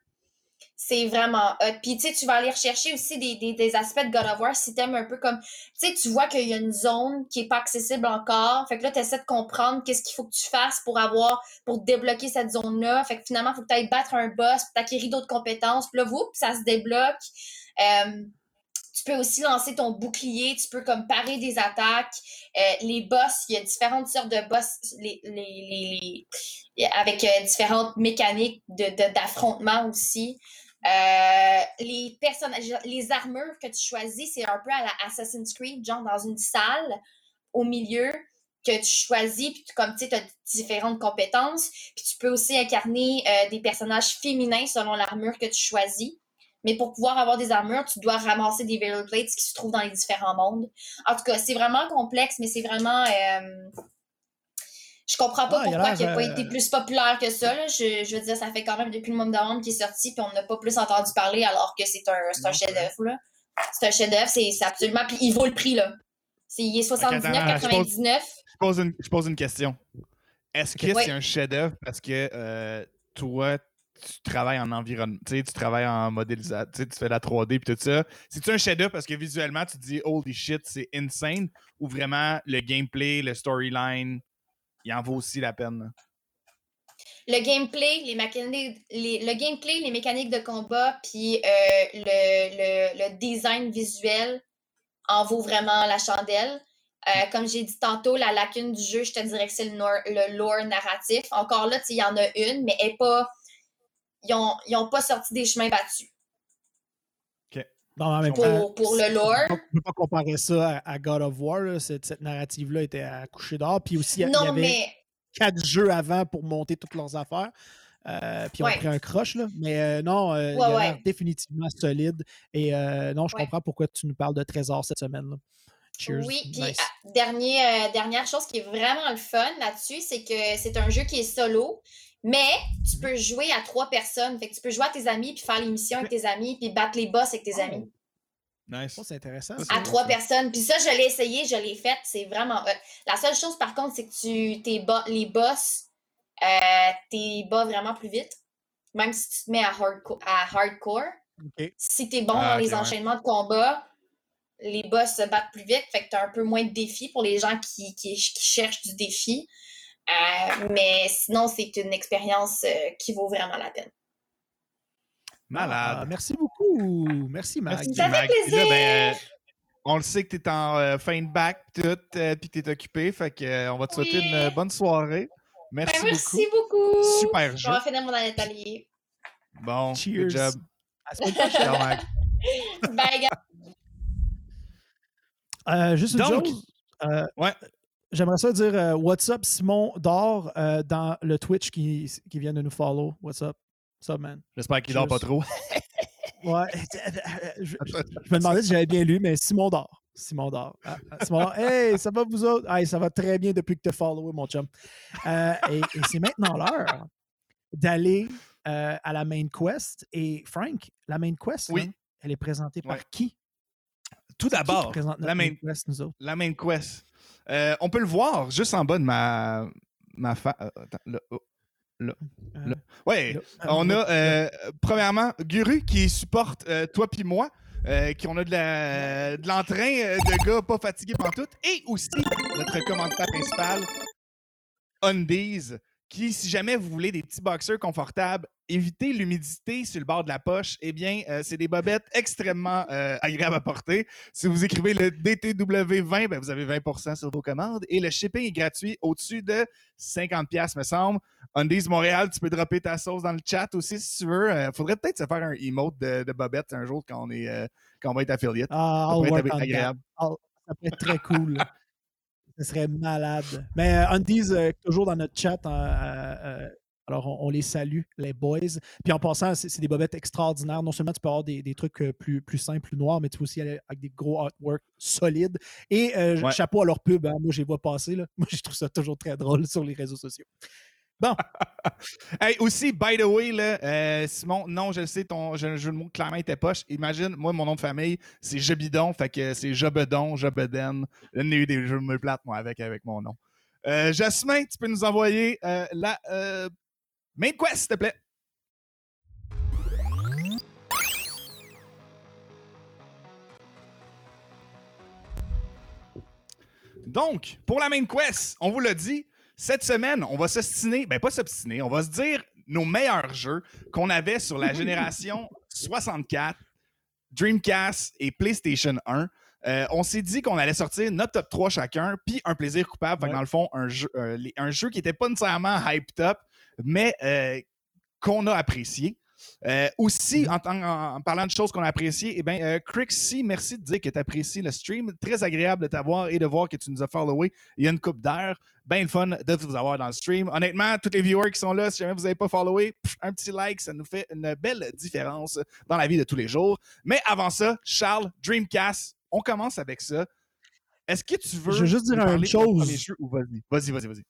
c'est vraiment hot. Puis, tu sais, tu vas aller rechercher aussi des, des, aspects de God of War si t'aimes un peu comme... Tu sais, tu vois qu'il y a une zone qui est pas accessible encore. Fait que là, tu essaies de comprendre qu'est-ce qu'il faut que tu fasses pour avoir... pour débloquer cette zone-là. Fait que finalement, il faut que tu ailles battre un boss, pour t'acquérir d'autres compétences. Puis là, vous, ça se débloque. Euh, tu peux aussi lancer ton bouclier, tu peux comme parer des attaques. Euh, les boss, il y a différentes sortes de boss les, les, les, avec euh, différentes mécaniques d'affrontement de, aussi. Euh, les personnages, les armures que tu choisis, c'est un peu à la Assassin's Creed, genre dans une salle au milieu que tu choisis, puis comme tu sais, as différentes compétences. Puis tu peux aussi incarner des personnages féminins selon l'armure que tu choisis. Mais pour pouvoir avoir des armures, tu dois ramasser des Valor Plates qui se trouvent dans les différents mondes. En tout cas, c'est vraiment complexe, mais c'est vraiment. Euh... Je comprends pas ah, pourquoi il n'a pas été euh, plus populaire que ça. Je, je, veux dire, ça fait quand même depuis le monde de qui est sorti, puis on n'a pas plus entendu parler alors que c'est un, un chef-d'œuvre. C'est un chef-d'œuvre, c'est absolument. Puis il vaut le prix, là. Il est 79,99. Je, pose une, je pose une question. Est-ce que c'est un chef-d'œuvre parce que euh, toi, tu travailles en environnement, tu travailles en modélisation, tu fais la 3D et tout ça. C'est-tu un chef parce que visuellement, tu te dis holy shit, c'est insane? Ou vraiment le gameplay, le storyline, il en vaut aussi la peine? Le gameplay, les mécaniques, le gameplay, les mécaniques de combat, puis euh, le, design visuel en vaut vraiment la chandelle. Euh, comme j'ai dit tantôt, la lacune du jeu, je te dirais que c'est le, lore narratif. Encore là, il y en a une, mais pas ils n'ont pas sorti des chemins battus. Pour, pour, le lore. On ne peut pas comparer ça à, God of War. Cette, cette narrative-là était à coucher d'or. Puis aussi, il y, avait mais... quatre jeux avant pour monter toutes leurs affaires. Euh, puis on a pris un croche, là. Mais euh, non, euh, il a définitivement solide. Et non, je comprends pourquoi tu nous parles de trésor cette semaine. Là. Cheers. Oui, puis ah, dernière chose qui est vraiment le fun là-dessus, c'est que c'est un jeu qui est solo. Mais tu peux jouer à trois personnes. Fait que tu peux jouer à tes amis, puis faire l'émission avec tes amis, puis battre les boss avec tes oh. amis. Nice. Oh, c'est intéressant. À trois personnes. Puis ça, je l'ai essayé, je l'ai fait. C'est vraiment. La seule chose, par contre, c'est que tu t'es les boss, euh, t'es bas vraiment plus vite. Même si tu te mets à, à hardcore. Si t'es bon ah, dans les enchaînements de combat, les boss se battent plus vite. Fait que t'as un peu moins de défis pour les gens qui, qui cherchent du défi. Euh, mais sinon, c'est une expérience euh, qui vaut vraiment la peine. Malade. Ah, merci beaucoup. Merci, Mag. Ça fait plaisir. Ben, on le sait que tu es en euh, fin de bac tout, puis que tu es occupé. Fait que, on va te souhaiter une bonne soirée. Merci, ben, merci beaucoup. Super jeu. On va finir mon atelier. Bon, Cheers. good job. À Mag. [LAUGHS] Bye, gars. juste une Donc, chose. ouais. J'aimerais ça dire euh, What's up, Simon Dor, euh, dans le Twitch qui, qui vient de nous follow. What's up? What's up, man? J'espère qu'il dort pas trop. [LAUGHS] ouais. [LAUGHS] Je, me demandais si j'avais bien lu, mais Simon Dor. Simon Dor. Ah, ah, Simon Dor. Hey, ça va vous autres? Hey, ça va très bien depuis que tu as followé, mon chum. Euh, et, c'est maintenant l'heure d'aller à la main quest. Et Frank, la main quest, oui. elle est présentée par qui? Tout d'abord, la main, quest, nous autres? La main quest. Euh, on peut le voir juste en bas de ma, ma fa... Euh, là, oh, là, euh, Ouais, on a premièrement Guru qui supporte toi puis moi. qui on a de l'entrain de, gars pas fatigués tout et aussi notre commentateur principal, Undies, qui, si jamais vous voulez des petits boxers confortables, évitez l'humidité sur le bord de la poche, eh bien, euh, c'est des bobettes extrêmement euh, agréables à porter. Si vous écrivez le DTW20, ben, vous avez 20% sur vos commandes et le shipping est gratuit au-dessus de 50$, me semble. Undies Montréal, tu peux dropper ta sauce dans le chat aussi si tu veux. Il euh, faudrait peut-être se faire un emote de, de bobettes un jour quand on, est, quand on va être affiliate. Ah, ça être agréable. ça peut être très cool. Ce serait malade. Mais euh, Undies, euh, toujours dans notre chat, euh, alors on, les salue, les boys. Puis en passant, c'est des bobettes extraordinaires. Non seulement tu peux avoir des, trucs plus, plus simples, plus noirs, mais tu peux aussi aller avec des gros artwork solides. Et chapeau à leur pub. Hein. Moi, je les vois passer. Là. [LAUGHS] Moi, je trouve ça toujours très drôle sur les réseaux sociaux. Bon. [LAUGHS] hey, aussi, by the way, là, euh, Simon, non, je le sais, ton jeu de mots clairement était poche. Imagine, moi, mon nom de famille, c'est Jobidon, fait que c'est Jobedon, Jobeden. Il y a eu des jeux de plates, moi, avec, mon nom. Euh, Jasmin, tu peux nous envoyer euh, la main quest, s'il te plaît. Donc, pour la main quest, on vous l'a dit, cette semaine, on va s'ostiner, ben pas s'obstiner, on va se dire nos meilleurs jeux qu'on avait sur la génération [LAUGHS] 64, Dreamcast et PlayStation 1. Euh, on s'est dit qu'on allait sortir notre top 3 chacun, puis un plaisir coupable. Fait que Ouais. dans le fond, un jeu, euh, les- un jeu qui n'était pas nécessairement hyped up, mais euh, qu'on a apprécié. Euh, aussi, en, tant- en- en parlant de choses qu'on a appréciées, eh bien, euh, Crixie, merci de dire que tu apprécies le stream. Très agréable de t'avoir et de voir que tu nous as followé il y a une coupe d'air. Bien le fun de vous avoir dans le stream. Honnêtement, tous les viewers qui sont là, si jamais vous n'avez pas followé, pff, un petit like, ça nous fait une belle différence dans la vie de tous les jours. Mais avant ça, Charles, Dreamcast, on commence avec ça. Est-ce que tu veux. Je veux juste dire une chose. Vas-y, vas-y, vas-y.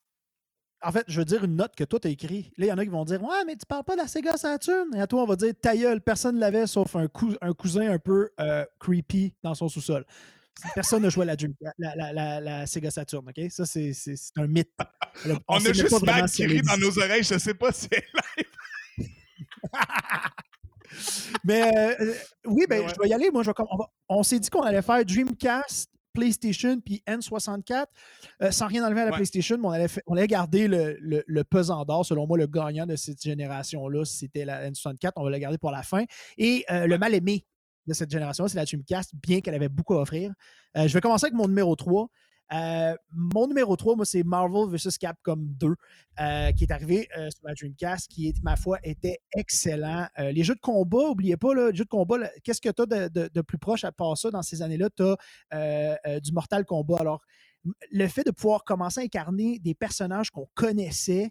En fait, je veux dire une note que toi, t'as écrit. Là, il y en a qui vont dire Ouais, mais tu parles pas de la Sega Saturn. Et à toi, on va dire Ta gueule, personne ne l'avait sauf un, cou- un cousin un peu euh, creepy dans son sous-sol. Personne n'a joué à la, la, la- la- Sega Saturn, OK? Ça, c'est un mythe. On, a juste si qui rit dans nos oreilles. Je sais pas si c'est [LAUGHS] Mais euh, euh, oui, ben, ouais. je vais y aller. Moi, je vais on s'est dit qu'on allait faire Dreamcast, PlayStation puis N64 euh, sans rien enlever à la Ouais. PlayStation, mais on allait, fa- on allait garder le, le- le pesant d'or. Selon moi, le gagnant de cette génération-là, c'était la N64. On va le garder pour la fin. Et euh, le mal aimé de cette génération, c'est la Dreamcast, bien qu'elle avait beaucoup à offrir. Euh, je vais commencer avec mon numéro 3. Euh, mon numéro 3, moi, c'est Marvel vs. Capcom 2, euh, qui est arrivé euh, sur la Dreamcast, qui, ma foi, était excellent. Les jeux de combat, n'oubliez pas, les jeux de combat, qu'est-ce que tu as de, plus proche à part ça dans ces années-là? Tu as du Mortal Kombat. Alors, le fait de pouvoir commencer à incarner des personnages qu'on connaissait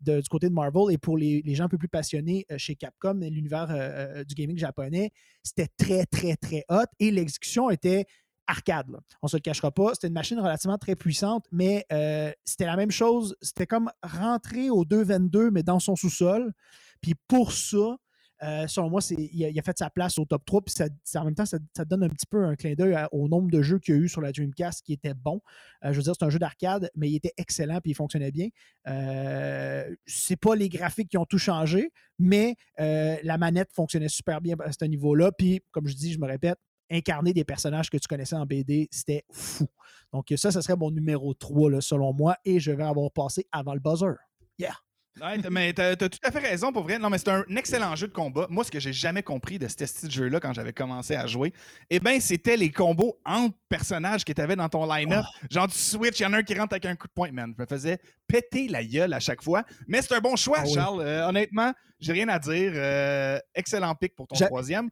du côté de Marvel et pour les, gens un peu plus passionnés chez Capcom l'univers du gaming japonais, c'était très, très, très hot et l'exécution était arcade. là. On se le cachera pas. C'était une machine relativement très puissante, mais euh, c'était la même chose. C'était comme rentrer au 2.22, mais dans son sous-sol. Puis pour ça, euh, selon moi, il, a, fait sa place au top 3. Puis en même temps, ça, donne un petit peu un clin d'œil au nombre de jeux qu'il y a eu sur la Dreamcast qui étaient bons. Euh, je veux dire, c'est un jeu d'arcade, mais il était excellent puis il fonctionnait bien. Euh, c'est pas les graphiques qui ont tout changé, mais euh, la manette fonctionnait super bien à ce niveau-là. Puis, comme je dis, je me répète, incarner des personnages que tu connaissais en BD, c'était fou. Donc, ça, ce serait mon numéro 3, là, selon moi, et je vais avoir passé avant le buzzer. Yeah. Ouais, mais t'as tout à fait raison pour vrai. Non, mais c'est un excellent jeu de combat. Moi, ce que j'ai jamais compris de ce jeu-là quand j'avais commencé à jouer, eh bien, c'était les combos entre personnages que t'avais dans ton line-up. Genre du Switch, il y en a un qui rentre avec un coup de poing, man. Je me faisais péter la gueule à chaque fois. Mais c'est un bon choix, Ah oui. Charles. Euh, honnêtement, j'ai rien à dire. Euh, excellent pick pour ton troisième.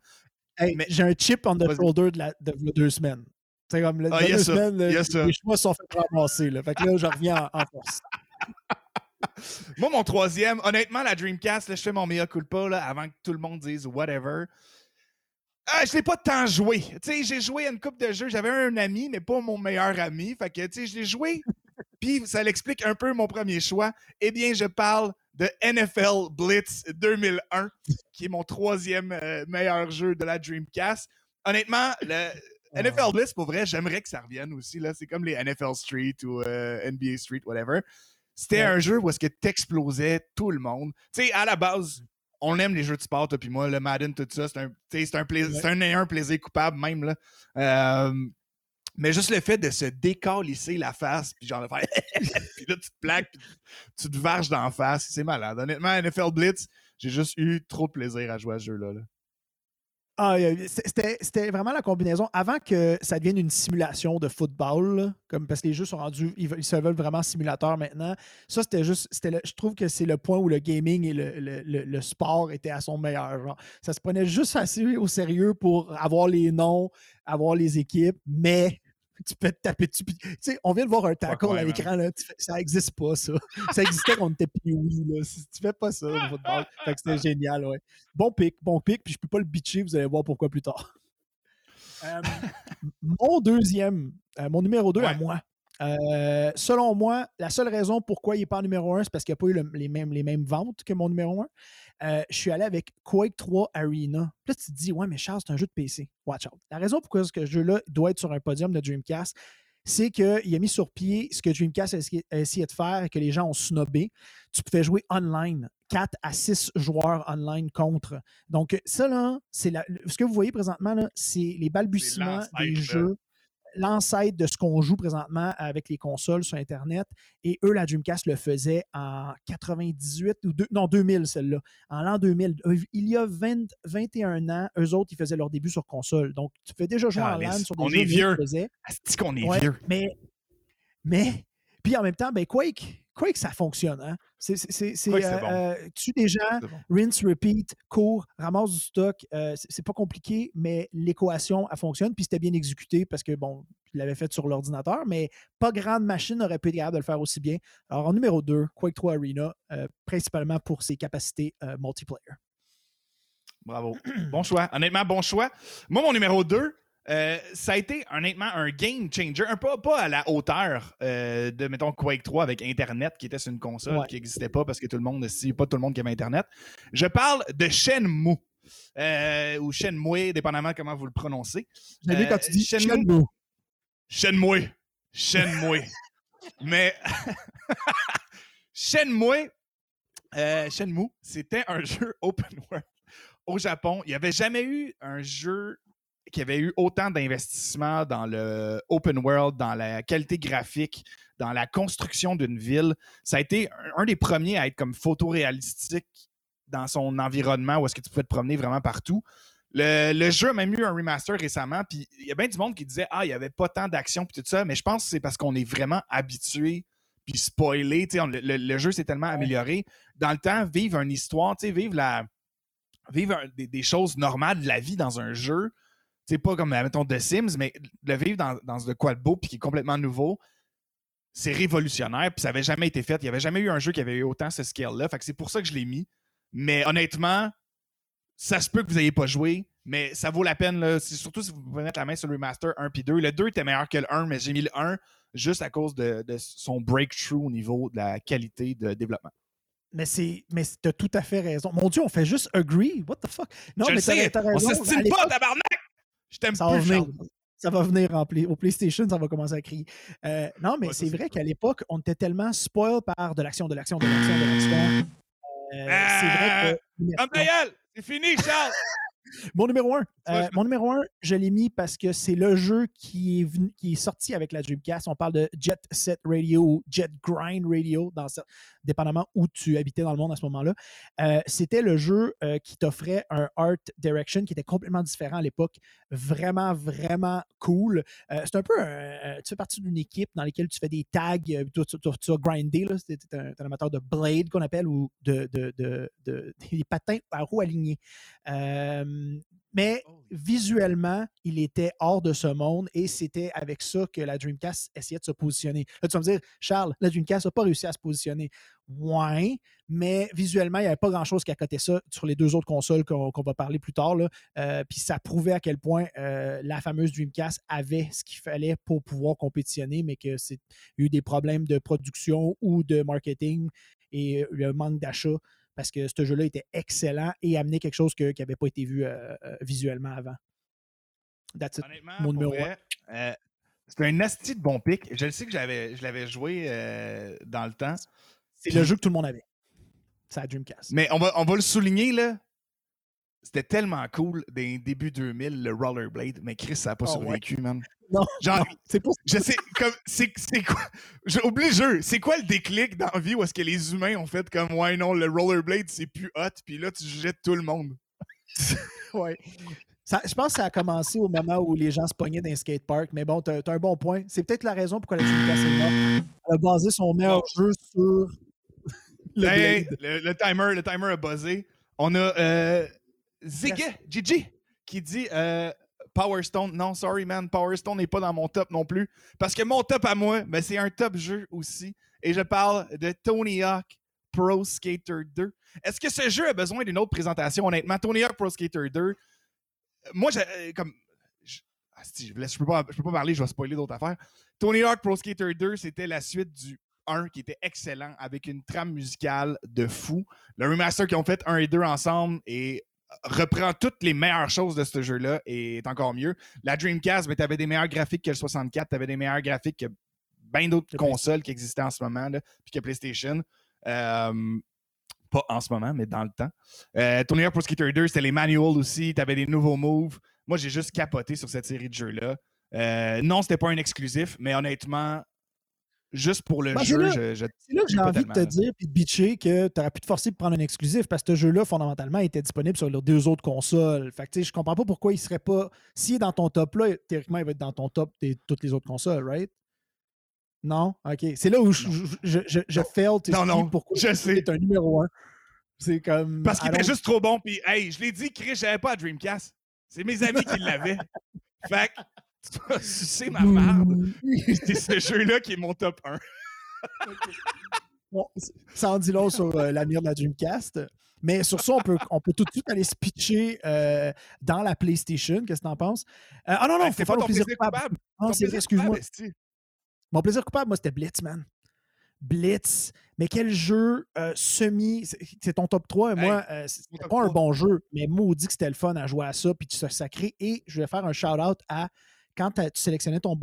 Hey, Mais- J'ai un chip on the shoulder de, la, de deux semaines. C'est comme le, Ah, de deux semaines, le- les choix sont fait ramasser. Là. Fait que là, je reviens en, en force. [LAUGHS] Moi, mon troisième, honnêtement, la Dreamcast, là, je fais mon mea culpa là, avant que tout le monde dise whatever. Ah, je l'ai pas tant joué. J'ai joué à une coupe de jeux. J'avais un ami, mais pas mon meilleur ami. Fait que, je l'ai joué. Puis, ça l'explique un peu mon premier choix. Eh bien, je parle de NFL Blitz 2001, qui est mon troisième euh, meilleur jeu de la Dreamcast. Honnêtement, le NFL Blitz, pour vrai, j'aimerais que ça revienne aussi. là. C'est comme les NFL Street ou euh, NBA Street, whatever. C'était Ouais. un jeu où est-ce que t'explosais tout le monde. Tu sais, à la base, on aime les jeux de sport, toi puis moi, le Madden, tout ça. C'est un, c'est un, plaisir, Ouais. un plaisir coupable même. Là. Euh, mais juste le fait de se décalisser la face, puis genre de faire. [LAUGHS] puis là, tu te plaques, puis tu te varges d'en face. C'est malade. Honnêtement, NFL Blitz, j'ai juste eu trop de plaisir à jouer à ce jeu-là. là. Ah, c'était vraiment la combinaison. Avant que ça devienne une simulation de football, comme, parce que les jeux sont rendus, ils, se veulent vraiment simulateurs maintenant. Ça, c'était juste, je trouve que c'est le point où le gaming et le, le- le- sport étaient à son meilleur. Ça se prenait juste assez au sérieux pour avoir les noms, avoir les équipes, mais tu peux te taper dessus. puis- Tu sais, on vient de voir un tackle ouais, à man. l'écran, là, fais- ça n'existe pas, ça. Ça existait quand on était oui là. Tu fais pas ça au football. Fait que c'était génial, ouais. Bon pic, bon pic, puis je peux pas le bitcher, vous allez voir pourquoi plus tard. [LAUGHS] Euh, mon deuxième, euh, mon numéro 2 à Ouais. moi. Euh, selon moi, la seule raison pourquoi il n'est pas en numéro 1, c'est parce qu'il n'a pas eu le- les, mêmes, les mêmes ventes que mon numéro 1. Euh, je suis allé avec Quake 3 Arena. Puis là, tu te dis, ouais, mais Charles, c'est un jeu de PC. Watch out. La raison pourquoi ce jeu-là doit être sur un podium de Dreamcast, c'est qu'il a mis sur pied ce que Dreamcast a essayé- de faire et que les gens ont snobé. Tu pouvais jouer online, 4 à 6 joueurs online contre. Donc, ça, là, c'est ce que vous voyez présentement, là, c'est les balbutiements des jeux. L'ancêtre de ce qu'on joue présentement avec les consoles sur Internet. Et eux, la Dreamcast le faisait en 98 ou non 2000 celle-là, en l'an 2000. Il y a 20, 21 ans, eux autres, ils faisaient leur début sur console. Donc, tu fais déjà jouer en LAN sur des on jeux est vieux. C'est qu'on est vieux. Mais, mais, puis en même temps, ben Quake, Quake, ça fonctionne. Hein? C'est, euh, euh, tu des gens, rinse, repeat, cours, ramasse du stock. Euh, c'est pas compliqué, mais l'équation, elle fonctionne. Puis c'était bien exécuté parce que, bon, il l'avait fait sur l'ordinateur, mais pas grande machine n'aurait pu être capable de le faire aussi bien. Alors, en numéro 2, Quake 3 Arena, principalement pour ses capacités multiplayer. Bravo. bon choix. Honnêtement, bon choix. Moi, mon numéro 2, euh, ça a été honnêtement un game changer, un peu pas à la hauteur euh, de, mettons, Quake 3 avec Internet qui était sur une console qui n'existait pas parce que tout le monde, si pas tout le monde qui avait Internet. Je parle de Shenmue. Euh, ou Shenmue, dépendamment comment vous le prononcez. J'aime quand tu dis Shenmue. Shenmue. Shenmue. [LAUGHS] Mais [LAUGHS] Shenmue, Shenmue, c'était un [LAUGHS] jeu open world au Japon. Il n'y avait jamais eu un jeu qui avait eu autant d'investissement dans le open world, dans la qualité graphique, dans la construction d'une ville. Ça a été un des premiers à être comme photoréalistique dans son environnement où est-ce que tu pouvais te promener vraiment partout. Le, jeu a même eu un remaster récemment, puis il y a bien du monde qui disait Ah, il n'y avait pas tant d'action, puis tout ça, mais je pense que c'est parce qu'on est vraiment habitué, puis spoilé. Le, le, jeu s'est tellement amélioré. Dans le temps, vivre une histoire, vivre, la, vivre des, des, choses normales de la vie dans un jeu, c'est pas comme, mettons, The Sims, mais le vivre dans, dans de quoi de beau puis qui est complètement nouveau, c'est révolutionnaire, puis ça n'avait jamais été fait. Il n'y avait jamais eu un jeu qui avait eu autant ce scale-là. Fait que c'est pour ça que je l'ai mis. Mais honnêtement, ça se peut que vous n'ayez pas joué, mais ça vaut la peine. Là. Surtout si vous pouvez mettre la main sur le remaster 1 puis 2. Le 2 était meilleur que le 1, mais j'ai mis le 1 juste à cause de, son breakthrough au niveau de la qualité de développement. Mais c'est mais t'as tout à fait raison. Mon Dieu, on fait juste agree. What the fuck? Non, mais t'as, raison. On s'estime pas, tabarnak! Je t'aime ça Va venir, ça va venir en au PlayStation, ça va commencer à crier. Euh, non, mais c'est vrai qu'à l'époque, on était tellement spoiled par de l'action, de l'action, de l'action, de l'action. Euh, c'est vrai que. Ah! C'est fini, Charles! [LAUGHS] Mon numéro 1. Euh, mon numéro 1, je l'ai mis parce que c'est le jeu qui est, qui est sorti avec la Dreamcast. On parle de Jet Set Radio ou Jet Grind Radio, dans, dépendamment où tu habitais dans le monde à ce moment-là. Euh, c'était le jeu euh, qui t'offrait un art direction qui était complètement différent à l'époque. Vraiment, vraiment cool. c'est un peu tu fais partie d'une équipe dans laquelle tu fais des tags, tu, vas grinder. Tu es, un, amateur de blade qu'on appelle ou de, de, [LAUGHS] des patins à roues alignées. Mais visuellement, il était hors de ce monde et c'était avec ça que la Dreamcast essayait de se positionner. Là, tu vas me dire, Charles, la Dreamcast n'a pas réussi à se positionner. Ouais, mais visuellement, il n'y avait pas grand-chose qui accotait ça sur les deux autres consoles qu'on va parler plus tard. Euh, puis ça prouvait à quel point euh, la fameuse Dreamcast avait ce qu'il fallait pour pouvoir compétitionner, mais que c'est eu des problèmes de production ou de marketing et le manque d'achat parce que ce jeu-là était excellent et amenait quelque chose qui n'avait pas été vu euh, euh, visuellement avant. That's Mon numéro euh, c'est un asti de bon pic. Je le sais que je l'avais joué dans le temps. C'est le jeu que tout le monde avait. C'est la Dreamcast. Mais on va, on va le souligner, là. C'était tellement cool des début 2000, le Rollerblade, mais Chris, ça n'a pas ah survécu, man. Non, [LAUGHS] Genre, c'est pas. Je sais, comme, c'est, quoi. J'oublie le jeu. C'est quoi le déclic dans la vie où est-ce que les humains ont fait comme, ouais, non, le Rollerblade, c'est plus hot, puis là, tu jettes tout le monde? [LAUGHS] ouais. je pense que ça a commencé au moment où les gens se pognaient dans un skatepark, mais bon, t'as, as un bon point. C'est peut-être la raison pourquoi la. Elle a basé son meilleur jeu sur. [LAUGHS] le, le, timer, le timer a buzzé. On a. Euh, Ziggy, Gigi, qui dit euh, Power Stone. Non, sorry, man, Power Stone n'est pas dans mon top non plus. Parce que mon top à moi, ben, c'est un top jeu aussi. Et je parle de Tony Hawk Pro Skater 2. Est-ce que ce jeu a besoin d'une autre présentation, honnêtement? Tony Hawk Pro Skater 2, euh, moi, euh, comme. Ah, je, ne peux, pas, peux pas parler, je vais spoiler d'autres affaires. Tony Hawk Pro Skater 2, c'était la suite du 1 qui était excellent avec une trame musicale de fou. Le remaster qu'ils ont fait 1 et 2 ensemble est reprend toutes les meilleures choses de ce jeu-là et est encore mieux. La Dreamcast, ben, tu avais des meilleurs graphiques que le 64, tu avais des meilleurs graphiques que bien d'autres consoles qui existaient en ce moment, puis que PlayStation. Euh, pas en ce moment, mais dans le temps. Euh, Tony Hawk Pro Skater 2, c'était les manuals aussi, tu avais des nouveaux moves. Moi, j'ai juste capoté sur cette série de jeux-là. Euh, non, c'était pas un exclusif, mais honnêtement, juste pour le Ben, c'est jeu, là- je, C'est là que j'ai envie de te là. dire puis de bitcher que tu aurais pu te forcer de prendre un exclusif parce que ce jeu-là, fondamentalement, était disponible sur les deux autres consoles. Fait que, je comprends pas pourquoi il serait pas. S'il est dans ton top-là, théoriquement, il va être dans ton top de toutes les autres consoles, right? Non? OK. C'est là où je, je, je, je, fail Non, non, pourquoi je sais. un numéro un. C'est comme. Parce qu'il était juste trop bon. Puis, hey, je l'ai dit, Chris, j'avais pas à Dreamcast. C'est mes amis qui [LAUGHS] l'avaient. fait [LAUGHS] tu vas sucer ma merde. [LAUGHS] C'est ce jeu-là qui est mon top 1. [LAUGHS] Bon, ça en dit long sur euh, l'avenir de la Dreamcast. Mais sur ça, on peut, on peut tout de suite aller se pitcher euh, dans la PlayStation. Qu'est-ce que t'en penses? Euh, ah non, non, faut c'est pas ton plaisir plaisir coupable. coupable. Non, c'est vrai, excuse-moi. Mon plaisir coupable, moi, c'était Blitz, man. Blitz. Mais quel jeu euh, semi. c'est- C'est ton top 3 et Hey, moi, euh, top pas un 3. bon jeu, mais maudit que c'était le fun à jouer à ça puis tu te sacré. Et je vais faire un shout-out à quand tu sélectionnais ton,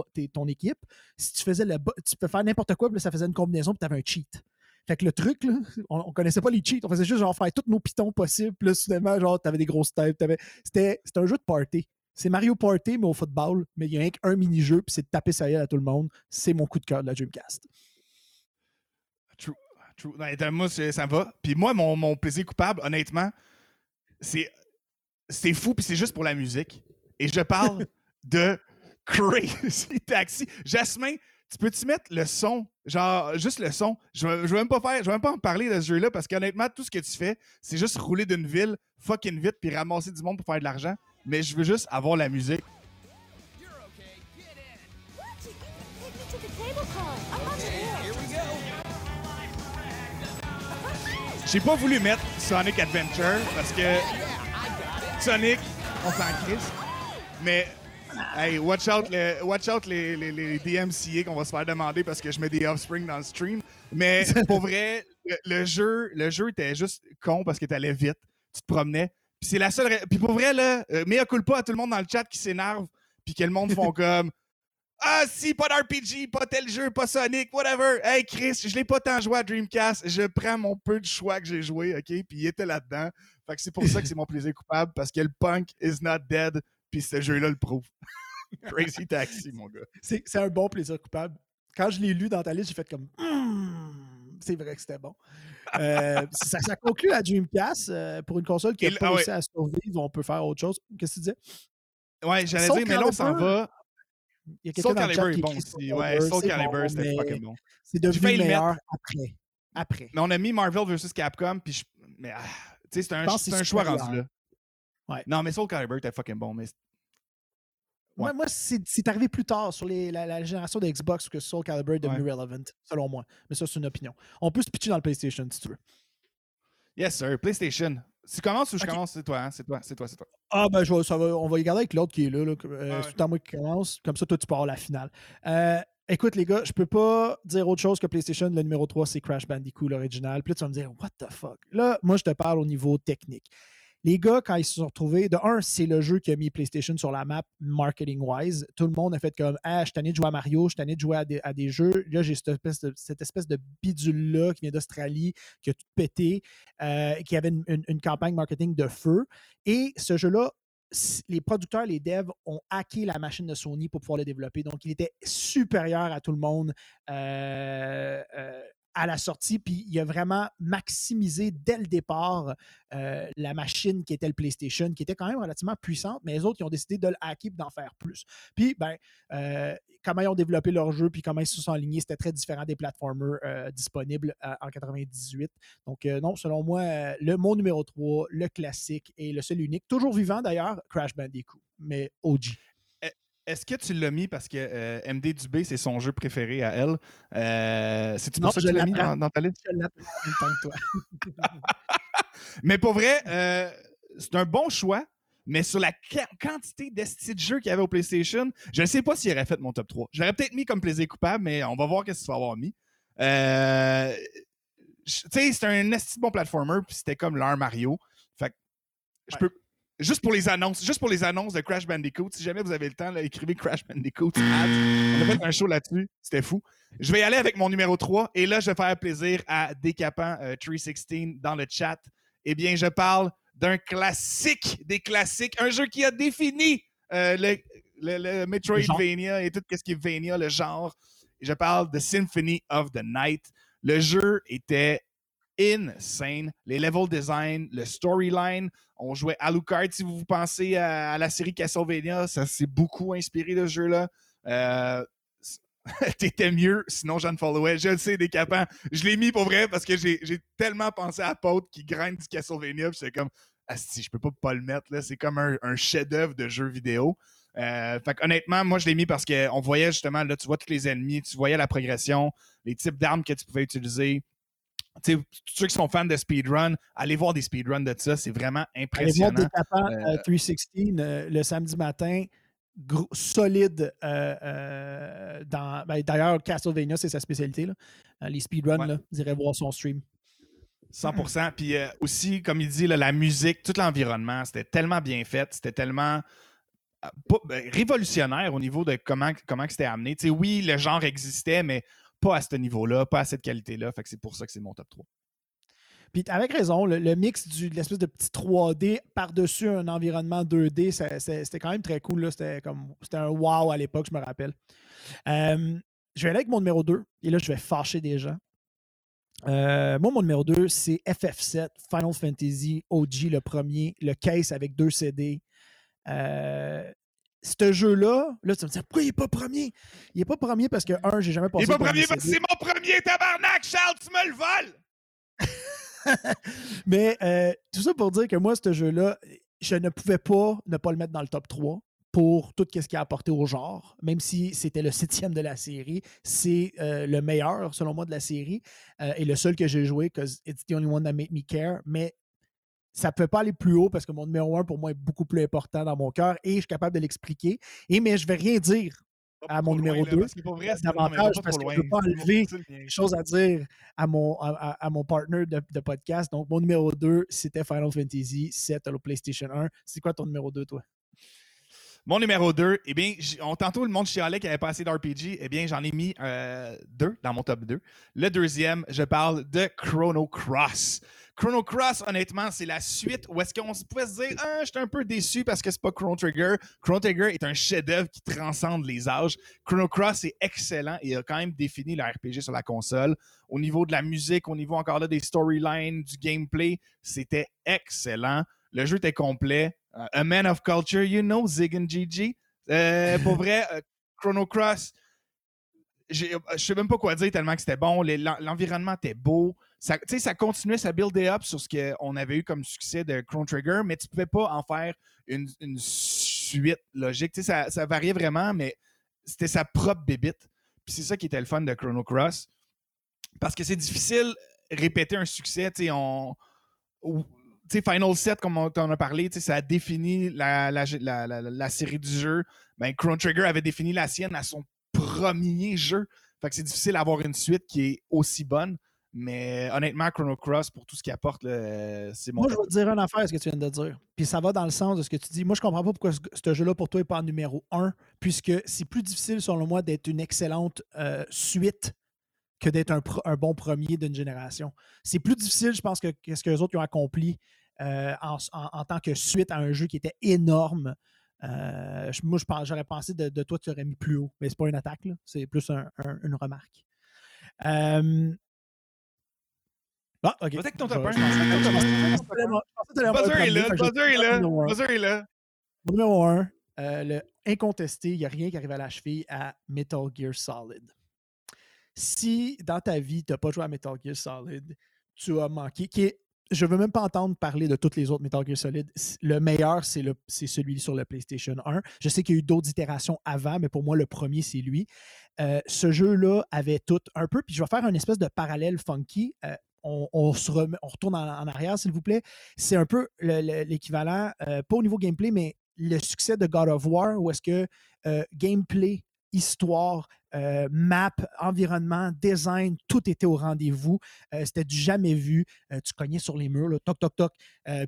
équipe, si tu faisais le. Tu peux faire n'importe quoi, puis là, ça faisait une combinaison, puis tu avais un cheat. Fait que le truc, là, [LAUGHS] on, on connaissait pas les cheats, on faisait juste genre faire tous nos pitons possibles, puis là, soudainement, genre, t'avais des grosses têtes. t'avais- C'était un jeu de party. C'est Mario Party, mais au football, mais il y a rien qu'un mini-jeu, puis c'est de taper sa gueule à tout le monde. C'est mon coup de cœur de la Dreamcast. True. True. Non, attends, moi, c'est- ça va. Puis moi, mon, mon plaisir coupable, honnêtement, c'est c'est fou, puis c'est juste pour la musique. Et je parle [LAUGHS] de Crazy [LAUGHS] Taxi. Jasmin, tu peux-tu mettre le son, genre juste le son? Je vais, je vais même pas faire, je vais même pas en parler de ce jeu-là parce qu'honnêtement, tout ce que tu fais, c'est juste rouler d'une ville fucking vite puis ramasser du monde pour faire de l'argent. Mais je veux juste avoir la musique. J'ai pas voulu mettre Sonic Adventure parce que Sonic, on s'en crisse. Mais, hey, watch out, le- watch out les, les, les DMCA qu'on va se faire demander parce que je mets des offspring dans le stream. Mais [LAUGHS] pour vrai, le, le jeu, le jeu était juste con parce que t'allais vite, tu te promenais. Puis c'est la seule. Puis pour vrai, là, euh, mea culpa à tout le monde dans le chat qui s'énerve, puis que le monde font [LAUGHS] comme. Ah, si, pas d'RPG, pas tel jeu, pas Sonic, whatever. Hey, Chris, je l'ai pas tant joué à Dreamcast. Je prends mon peu de choix que j'ai joué, OK? Puis il était là-dedans. Fait que c'est pour ça que c'est mon plaisir coupable, parce que le punk is not dead, puis ce jeu-là le prouve. [LAUGHS] Crazy Taxi, mon gars. C'est un bon plaisir coupable. Quand je l'ai lu dans ta liste, j'ai fait comme Hmm, c'est vrai que c'était bon. Euh, [LAUGHS] ça, ça conclut la Dreamcast. euh, pour une console qui n'a pas ah ouais. réussi à survivre, on peut faire autre chose. Qu'est-ce que tu disais? Ouais, j'allais dire, mais là, on s'en va. Il y a quelqu'un Soul dans le chat Calibur qui est bon aussi. Ouais, Soul Calibur, c'était fucking bon. C'est devenu le meilleur après. Après. Mais on a mis Marvel vs Capcom, puis je... Mais, ah, tu sais, c'est un, un choix rendu là. Ouais. Non, mais Soul Calibur était fucking bon, mais Moi, moi c'est arrivé plus tard sur les- la, la génération de Xbox que Soul Calibur est devenu Ouais. relevant, selon moi. Mais ça, c'est une opinion. On peut se pitcher dans le PlayStation si tu veux. Yes, sir. PlayStation. Tu commences ou je commence? C'est toi, hein? C'est toi, c'est toi, c'est toi. Ah, ben, je vais- ça va, on va y garder avec l'autre qui est là. là, euh, Ouais. C'est tout à moi qui commence. Comme ça, toi, tu peux avoir la finale. Euh, écoute, les gars, je peux pas dire autre chose que PlayStation. Le numéro 3, c'est Crash Bandicoot, l'original. Puis là, tu vas me dire, what the fuck? Là, moi, je te parle au niveau technique. Les gars, quand ils se sont retrouvés, de un, c'est le jeu qui a mis PlayStation sur la map marketing-wise. Tout le monde a fait comme Ah, je tanné de jouer à Mario, je tanné de jouer à des, à des jeux. Là, j'ai cette espèce de, cette espèce de bidule-là qui vient d'Australie, qui a tout pété, euh, qui avait une, campagne marketing de feu. Et ce jeu-là, les producteurs, les devs ont hacké la machine de Sony pour pouvoir le développer. Donc, il était supérieur à tout le monde euh, euh, à la sortie. Puis, il a vraiment maximisé dès le départ euh, la machine qui était le PlayStation, qui était quand même relativement puissante, mais les autres, ils ont décidé de le hacker d'en faire plus. Puis, ben, euh, comment ils ont développé leur jeu, puis comment ils se sont alignés, c'était très différent des platformers euh, disponibles en 98. Donc, non, selon moi, le mon numéro 3, le classique et le seul unique, toujours vivant d'ailleurs, Crash Bandicoot, mais OG. Est-ce que tu l'as mis parce que euh, MD Dubé, c'est son jeu préféré à elle? Euh, C'est-tu pour ça que tu l'as mis dans, dans ta liste? Je toi. [LAUGHS] Mais pour vrai, euh, c'est un bon choix, mais sur la qua- quantité d'esti de jeux qu'il y avait au PlayStation, je ne sais pas s'il aurait fait mon top 3. Je l'aurais peut-être mis comme plaisir coupable, mais on va voir qu'est-ce qu'il va avoir mis. Tu sais, c'est un esti bon platformer, puis c'était comme leur Mario. Fait que je Ouais. Juste pour les annonces, juste pour les annonces de Crash Bandicoot, si jamais vous avez le temps, écrivez Crash Bandicoot. On a fait un show là-dessus, c'était fou. Je vais y aller avec mon numéro 3 et là, je vais faire plaisir à Décapant euh, 316 dans le chat. Eh bien, je parle d'un classique des classiques, un jeu qui a défini euh, le Metroidvania et tout ce qui est Vania, le genre. Je parle de Symphony of the Night. Le jeu était insane. Les level design, le storyline. On jouait Alucard. Si vous pensez à, à la série Castlevania, ça s'est beaucoup inspiré de ce jeu-là. Euh, [LAUGHS] T'étais mieux, sinon je ne followais. Je le sais, décapant. Je l'ai mis pour vrai parce que j'ai tellement pensé à Pote qui grind du Castlevania. Puis c'est comme, si je peux pas pas le mettre. là. C'est comme un, chef-d'œuvre de jeu vidéo. Euh, fait honnêtement, moi, je l'ai mis parce qu'on voyait justement, là, tu vois tous les ennemis, tu voyais la progression, les types d'armes que tu pouvais utiliser. Tu sais, tous ceux qui sont fans de speedrun, allez voir des speedruns de ça, c'est vraiment Allez voir impressionnant. Décapant Euh, euh, 316 euh, le samedi matin. gros- solide euh, euh, dans. ben, D'ailleurs, Castlevania, c'est sa spécialité. là. Euh, les speedruns, Ouais. là, vous irez voir son stream. 100%. Puis euh, aussi, comme il dit, là, la musique, tout l'environnement, c'était tellement bien fait, c'était tellement euh, pas- ben, révolutionnaire au niveau de comment, comment c'était amené. Tu sais, oui, le genre existait, mais pas à ce niveau-là, pas à cette qualité-là. C'est pour ça que c'est mon top 3. Puis avec raison, le, mix de l'espèce de petit 3D par-dessus un environnement 2D, ça- ça- c'était quand même très cool. C'était un wow à l'époque, je me rappelle. Je vais aller avec mon numéro 2, et là, je vais fâcher des gens. Euh, moi, mon numéro 2, c'est FF7, Final Fantasy OG, le premier, le case avec deux CD. Euh, ce jeu-là, là, tu me dire, pourquoi il n'est pas premier? Il n'est pas premier parce que, un, j'ai jamais Il passé est pas le premier parce que c'est mon premier tabarnak, Charles, tu me le voles! [LAUGHS] Mais euh, tout ça pour dire que moi, ce jeu-là, je ne pouvais pas ne pas le mettre dans le top 3 pour tout ce qu'il a apporté au genre, même si c'était le septième de la série. C'est euh, le meilleur, selon moi, de la série euh, et le seul que j'ai joué, because it's the only one that made me care. Mais ça ne peut pas aller plus haut parce que mon numéro 1, pour moi, est beaucoup plus important dans mon cœur et je suis capable de l'expliquer. Et mais je vais rien dire Pas À mon numéro là, deux, parce que pour vrai, c'est- davantage, pas parce que je veux loin. pas enlever C'est le mien. quelque chose à dire à mon, à, à- mon partner de, de podcast. Donc, mon numéro 2, c'était Final Fantasy 7 à la PlayStation 1. C'est quoi ton numéro 2, toi? Mon numéro 2, eh bien, on, tantôt le monde chialait qu'il n'y avait pas assez d'RPG. Eh bien, j'en ai mis euh, deux dans mon top 2. Le deuxième, je parle de Chrono Cross. Chrono Cross, honnêtement, c'est la suite où est-ce qu'on se pouvait se dire Ah, j'étais un peu déçu parce que c'est pas Chrono Trigger. Chrono Trigger est un chef-d'œuvre qui transcende les âges. Chrono Cross est excellent et a quand même défini le RPG sur la console. Au niveau de la musique, au niveau encore là des storylines, du gameplay, c'était excellent. Le jeu était complet. Euh, a man of culture, you know, Zig and Gigi. Euh, pour [LAUGHS] vrai, euh, Chrono Cross, je sais même pas quoi dire tellement que c'était bon. L'environnement était beau. Ça, ça continuait, ça buildait up sur ce qu'on avait eu comme succès de Chrono Trigger, mais tu pouvais pas en faire une, suite logique. Ça, ça variait vraiment, mais c'était sa propre bébite. C'est ça qui était le fun de Chrono Cross. Parce que c'est difficile répéter un succès. Final 7, comme on t'en a parlé, ça a défini la série du jeu. Ben, Chrono Trigger avait défini la sienne à son premier jeu. Fait que c'est difficile d'avoir une suite qui est aussi bonne. Mais honnêtement, Chrono Cross, pour tout ce qu'il apporte, c'est mon Moi, je vais te dire une affaire, ce que tu viens de dire. Puis ça va dans le sens de ce que tu dis. Moi, je comprends pas pourquoi ce, jeu-là, pour toi, n'est pas en numéro 1, puisque c'est plus difficile, selon moi, d'être une excellente euh, suite que d'être un, bon premier d'une génération. C'est plus difficile, je pense, que, ce que les autres ont accompli euh, en, tant que suite à un jeu qui était énorme. Euh, moi, j'aurais pensé de, toi, tu aurais mis plus haut. Mais c'est pas une attaque, c'est plus un- un- une remarque. Euh, Ah, ok. Vas-y avec ton top un. je pensais que que que est là, que buzzer est là, numéro un. le buzzer est là. Numéro 1, le incontesté, il n'y a rien qui arrive à la cheville à Metal Gear Solid. Si dans ta vie, tu n'as pas joué à Metal Gear Solid, tu as manqué. Qui est, je ne veux même pas entendre parler de toutes les autres Metal Gear Solid. Le meilleur, c'est le- c'est celui sur le PlayStation 1. Je sais qu'il y a eu d'autres itérations avant, mais pour moi, le premier, c'est lui. Euh, ce jeu-là avait tout un peu, puis je vais faire une espèce de parallèle funky. Euh, on, se remet- retourne en, arrière, s'il vous plaît. C'est un peu le- le- l'équivalent, euh, pas au niveau gameplay, mais le succès de God of War, où est-ce que euh, gameplay, histoire, euh, map, environnement, design, tout était au rendez-vous. Euh, C'était du jamais vu. Euh, tu cognais sur les murs, là, toc, toc, toc.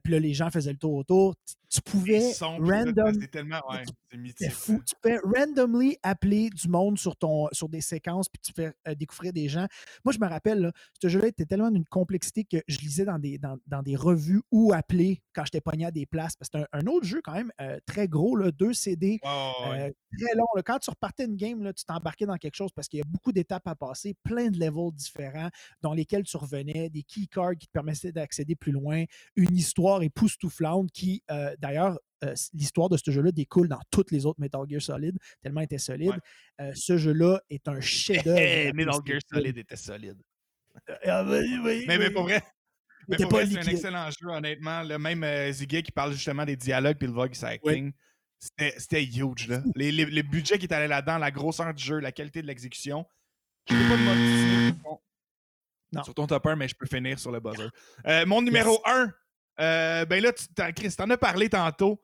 Puis là, les gens faisaient le tour autour. tu pouvais sons, puis tout, random, C'est tellement. Ouais, c'est c'était mythique. fou. Tu peux randomly appeler du monde sur, ton, sur des séquences puis tu fais découvrir des gens. Moi, je me rappelle, là, ce jeu-là était tellement d'une complexité que je lisais dans des, dans, dans des revues où appeler quand j'étais pogné à des places. Parce que c'est un, un autre jeu quand même très gros, là, deux CD, ouais, très long. là. Quand tu repartais une game, là, tu t'embarquais dans quelque chose parce qu'il y a beaucoup d'étapes à passer, plein de levels différents dans lesquels tu revenais, des keycards qui te permettaient d'accéder plus loin, une histoire époustouflante qui, euh, d'ailleurs, euh, l'histoire de ce jeu-là découle dans toutes les autres Metal Gear Solid, tellement était solide. Ouais. Euh, ce jeu-là est un chef-d'œuvre. [LAUGHS] Hey, Metal Gear. Solid était solide. Ah, oui, oui, Mais, mais pour vrai, mais pour pas vrai, c'est un excellent jeu, honnêtement. Le même Ziggy qui parle justement des dialogues puis le voice acting. C'était huge, là. Les, les- le budget qui est allé là-dedans, la grosseur du jeu, la qualité de l'exécution. Je peux pas de sur ton- Non. sur ton top 1, mais je peux finir sur le buzzer. [LAUGHS] Euh, mon numéro 1, ben là, tu, t'en- Chris, t'en as parlé tantôt,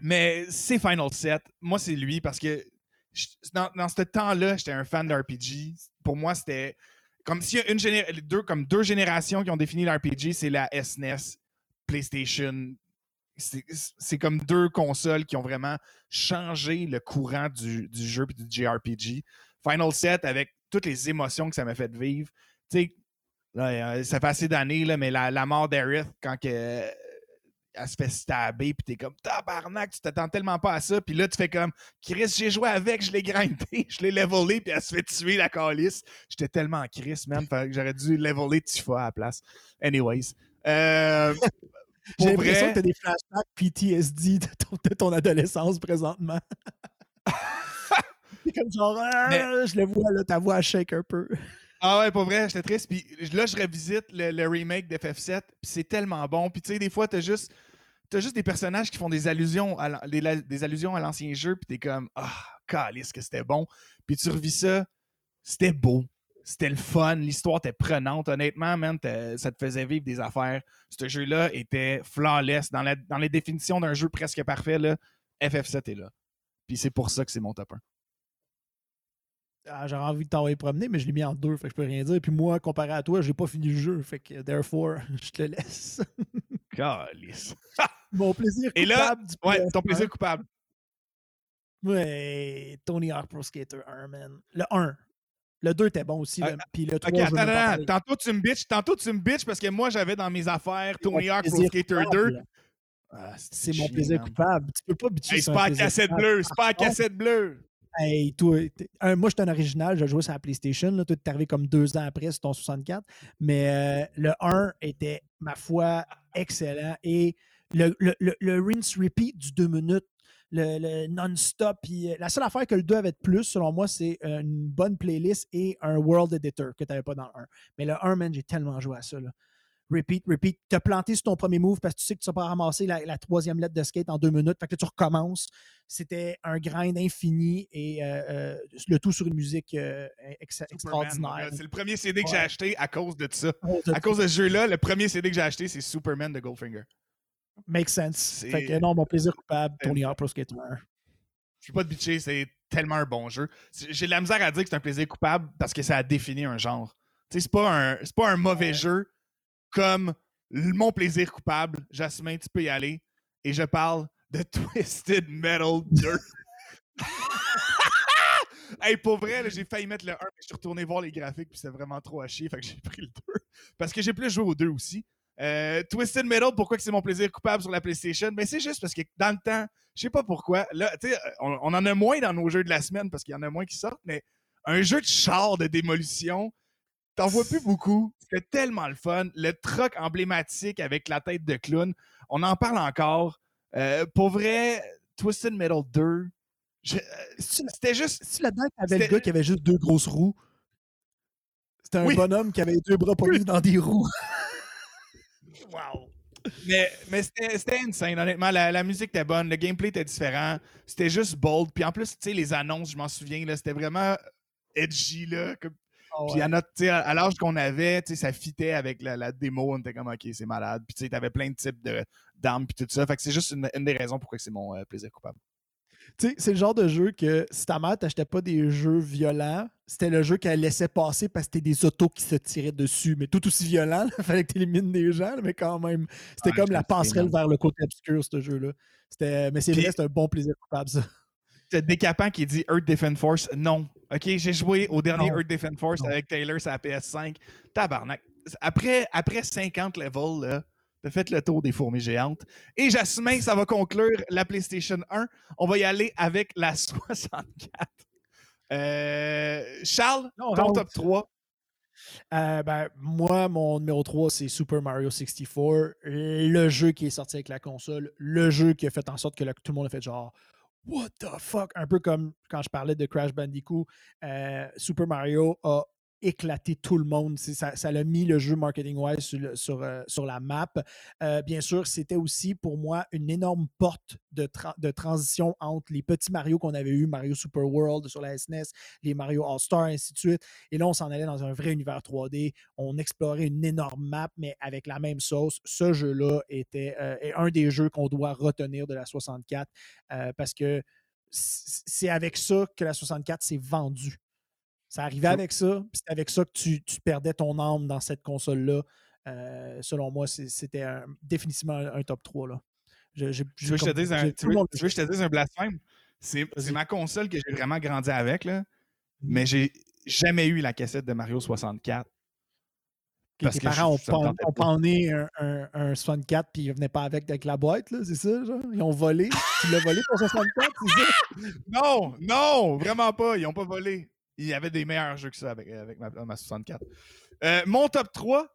mais c'est Final Set. Moi, c'est lui parce que je- dans, dans ce temps-là, j'étais un fan d'RPG. Pour moi, c'était comme s'il y a une géné- deux, comme deux générations qui ont défini l'RPG, c'est la SNES, PlayStation. C'est comme deux consoles qui ont vraiment changé le courant du, jeu et du JRPG. Final Set, avec toutes les émotions que ça m'a fait vivre. Tu sais, euh, ça fait assez d'années, mais la, mort d'Aerith, quand elle se fait stabber, puis t'es comme tabarnak, tu t'attends tellement pas à ça, puis là, tu fais comme Chris, j'ai joué avec, je l'ai grindé, [LAUGHS] je l'ai levelé, puis elle se fait tuer la calice. J'étais tellement en Chris, que j'aurais dû leveler Tifa à la place. Anyways. Euh, [LAUGHS] J'ai l'impression que tu as des flashbacks PTSD de ton, de ton adolescence présentement. [LAUGHS] C'est comme genre, ah, je le vois, là, ta voix shake un peu. Ah ouais, pour vrai, j'étais triste. Puis là, je revisite le, le remake d'FF7, puis c'est tellement bon. Puis tu sais, des fois, t'as juste, juste des personnages qui font des allusions à, des, des allusions à l'ancien jeu, puis t'es comme, ah, calice que c'était bon. Puis tu revis ça, c'était beau. C'était le fun, l'histoire était prenante. Honnêtement, man, ça te faisait vivre des affaires. Ce jeu-là était flawless. Dans, la, dans les définitions d'un jeu presque parfait, là, FF7 est là. Puis c'est pour ça que c'est mon top 1. Ah, J'aurais envie de t'envoyer promener, mais je l'ai mis en deux, fait que je peux rien dire. Puis moi, comparé à toi, j'ai pas fini le jeu, fait que therefore, [LAUGHS] je te laisse. [LAUGHS] Calice. [LAUGHS] Mon plaisir Et là, coupable Ouais, PS1. ton plaisir coupable. Ouais, Tony Hawk Pro Skater 1, man. Le 1. Le 2 était bon aussi, Ah, puis le 3, Ok, je attends, veux même pas attends, parler. Tantôt tu me bitches, tantôt tu me bitches parce que moi j'avais dans mes affaires Tony Hawk Pro Skater coupable. 2. Ah, C'est mon plaisir coupable. Tu peux pas bitcher Hey, c'est pas à cassette bleue, c'est pas à cassette bleue. Hey, toi, un, moi, je suis un original, j'ai joué sur la PlayStation. Là, toi, t'es arrivé comme deux ans après sur ton 64. Mais euh, le 1 était, ma foi, excellent. Et le, le, le, le rinse repeat du 2 minutes, le, le non-stop. puis, euh, La seule affaire que le 2 avait de plus, selon moi, c'est euh, une bonne playlist et un world editor que tu n'avais pas dans le 1. Mais le 1, man, j'ai tellement joué à ça. Là. Repeat, repeat. Te planté sur ton premier move parce que tu sais que tu vas pas ramasser la, la troisième lettre de skate en deux minutes. Fait que là, tu recommences. C'était un grind infini et euh, euh, le tout sur une musique euh, ex- Superman, extraordinaire. C'est le premier CD que j'ai acheté à cause de ça. Ça À cause de ce jeu-là, le premier CD que j'ai acheté, c'est Superman de Goldfinger. Make sense. C'est- Fait que non, mon plaisir coupable, C'est- Tony Hawk Pro Skater 1. Je peux pas te bitcher, c'est tellement un bon jeu. C'est- J'ai de la misère à dire que c'est un plaisir coupable parce que ça a défini un genre. Tu sais, c'est pas un, c'est pas un mauvais jeu comme mon plaisir coupable. Jasmin, tu peux y aller. Et je parle de [LAUGHS] Twisted Metal 2. [LAUGHS] hey, pour vrai, j'ai failli mettre le 1, mais je suis retourné voir les graphiques, puis c'était vraiment trop à chier, fait que j'ai pris le 2. Parce que j'ai plus joué au 2 aussi. Euh, Twisted Metal, pourquoi que c'est mon plaisir coupable sur la PlayStation? Ben, c'est juste parce que dans le temps, je sais pas pourquoi, là, tu sais, on, on en a moins dans nos jeux de la semaine parce qu'il y en a moins qui sortent, mais un jeu de char de démolition, t'en vois plus beaucoup. C'était tellement le fun. Le truck emblématique avec la tête de clown, on en parle encore. Euh, pour vrai, Twisted Metal 2, je- euh, c'était juste. C'est là-dedans t'avais le gars qui avait juste deux grosses roues? C'était un Oui. bonhomme qui avait deux bras pognés dans des roues. Wow! Mais, mais c'était insane, honnêtement. La, la musique était bonne, le gameplay était différent. C'était juste bold. Puis en plus, tu sais, les annonces, je m'en souviens, c'était vraiment edgy, là. comme- Puis à, notre, à, l'âge qu'on avait, tu sais, ça fitait avec la, la démo. On était comme, OK, c'est malade. Puis tu sais, t'avais plein de types d'armes puis tout ça. Fait que c'est juste une, une des raisons pourquoi c'est mon euh, plaisir coupable. C'est le genre de jeu que si ta mère t'achetait pas des jeux violents, c'était le jeu qu'elle laissait passer parce que c'était des autos qui se tiraient dessus. Mais tout aussi violent, il [LAUGHS] fallait que tu élimines des gens, mais quand même, c'était Ouais, comme la passerelle vers le côté obscur, ce jeu-là. Mais c'est vrai, c'est un bon plaisir coupable, ça. C'est décapant qui dit Earth Defense Force. Non. OK, j'ai joué au dernier Non. Earth Defense Force Non. avec Taylor sur la PS5. Tabarnak. Après, après 50 levels, là, t'as fait le tour des fourmis géantes. Et j'assume que ça va conclure la PlayStation 1. On va y aller avec la [LAUGHS] 64. Euh, Charles, Non, ton top 3. Euh, ben, moi, mon numéro 3, c'est Super Mario 64. Le jeu qui est sorti avec la console. Le jeu qui a fait en sorte que tout le monde a fait genre What the fuck? Un peu comme quand je parlais de Crash Bandicoot. euh, Super Mario a éclaté tout le monde. Ça, l'a mis le jeu marketing-wise sur, euh, la map. Euh, bien sûr, c'était aussi pour moi une énorme porte de, tra- de transition entre les petits Mario qu'on avait eu, Mario Super World sur la SNES, les Mario All-Star, ainsi de suite. Et là, on s'en allait dans un vrai univers 3D. On explorait une énorme map, mais avec la même sauce. Ce jeu-là était euh, est un des jeux qu'on doit retenir de la 64 euh, parce que c'est avec ça que la 64 s'est vendue. Ça arrivait Sure. avec ça, puis c'est avec ça que tu, tu perdais ton âme dans cette console-là. Euh, selon moi, c'était définitivement un, un top 3. Là. Je- Tu veux que je te comme- dise un, j'ai- tu veux- monde- tu veux que je te dise un blasphème? C'est ma console que j'ai vraiment grandi avec, là. mais j'ai jamais eu la cassette de Mario 64. que parce tes que parents ont, je- ont panné un, un, un 64 puis ils venaient pas avec, avec la boîte, là, c'est ça? Genre? Ils ont volé. tu l'as volé ton 64, c'est ça? [LAUGHS] Non, non, vraiment pas. Ils n'ont pas volé. Il y avait des meilleurs jeux que ça avec, avec ma, ma 64. Euh, mon top 3,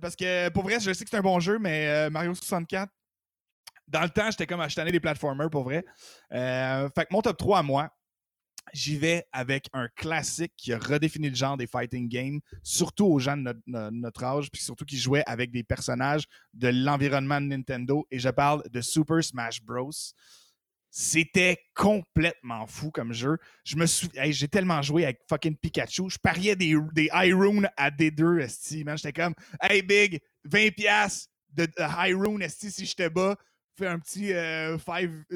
parce que pour vrai, je sais que c'est un bon jeu, mais euh, Mario 64, dans le temps, j'étais comme acheté des platformers pour vrai. Euh, fait que mon top 3 à moi, j'y vais avec un classique qui a redéfini le genre des fighting games, surtout aux gens de notre, no- notre âge, puis surtout qui jouaient avec des personnages de l'environnement de Nintendo. Et je parle de Super Smash Bros. C'était complètement fou comme jeu. Je me souviens, hey, j'ai tellement joué avec fucking Pikachu. Je pariais des, des Hyrule à D2, esti, man. J'étais comme, hey big, 20$ de, de Hyrule, esti, si je te bats, fais un petit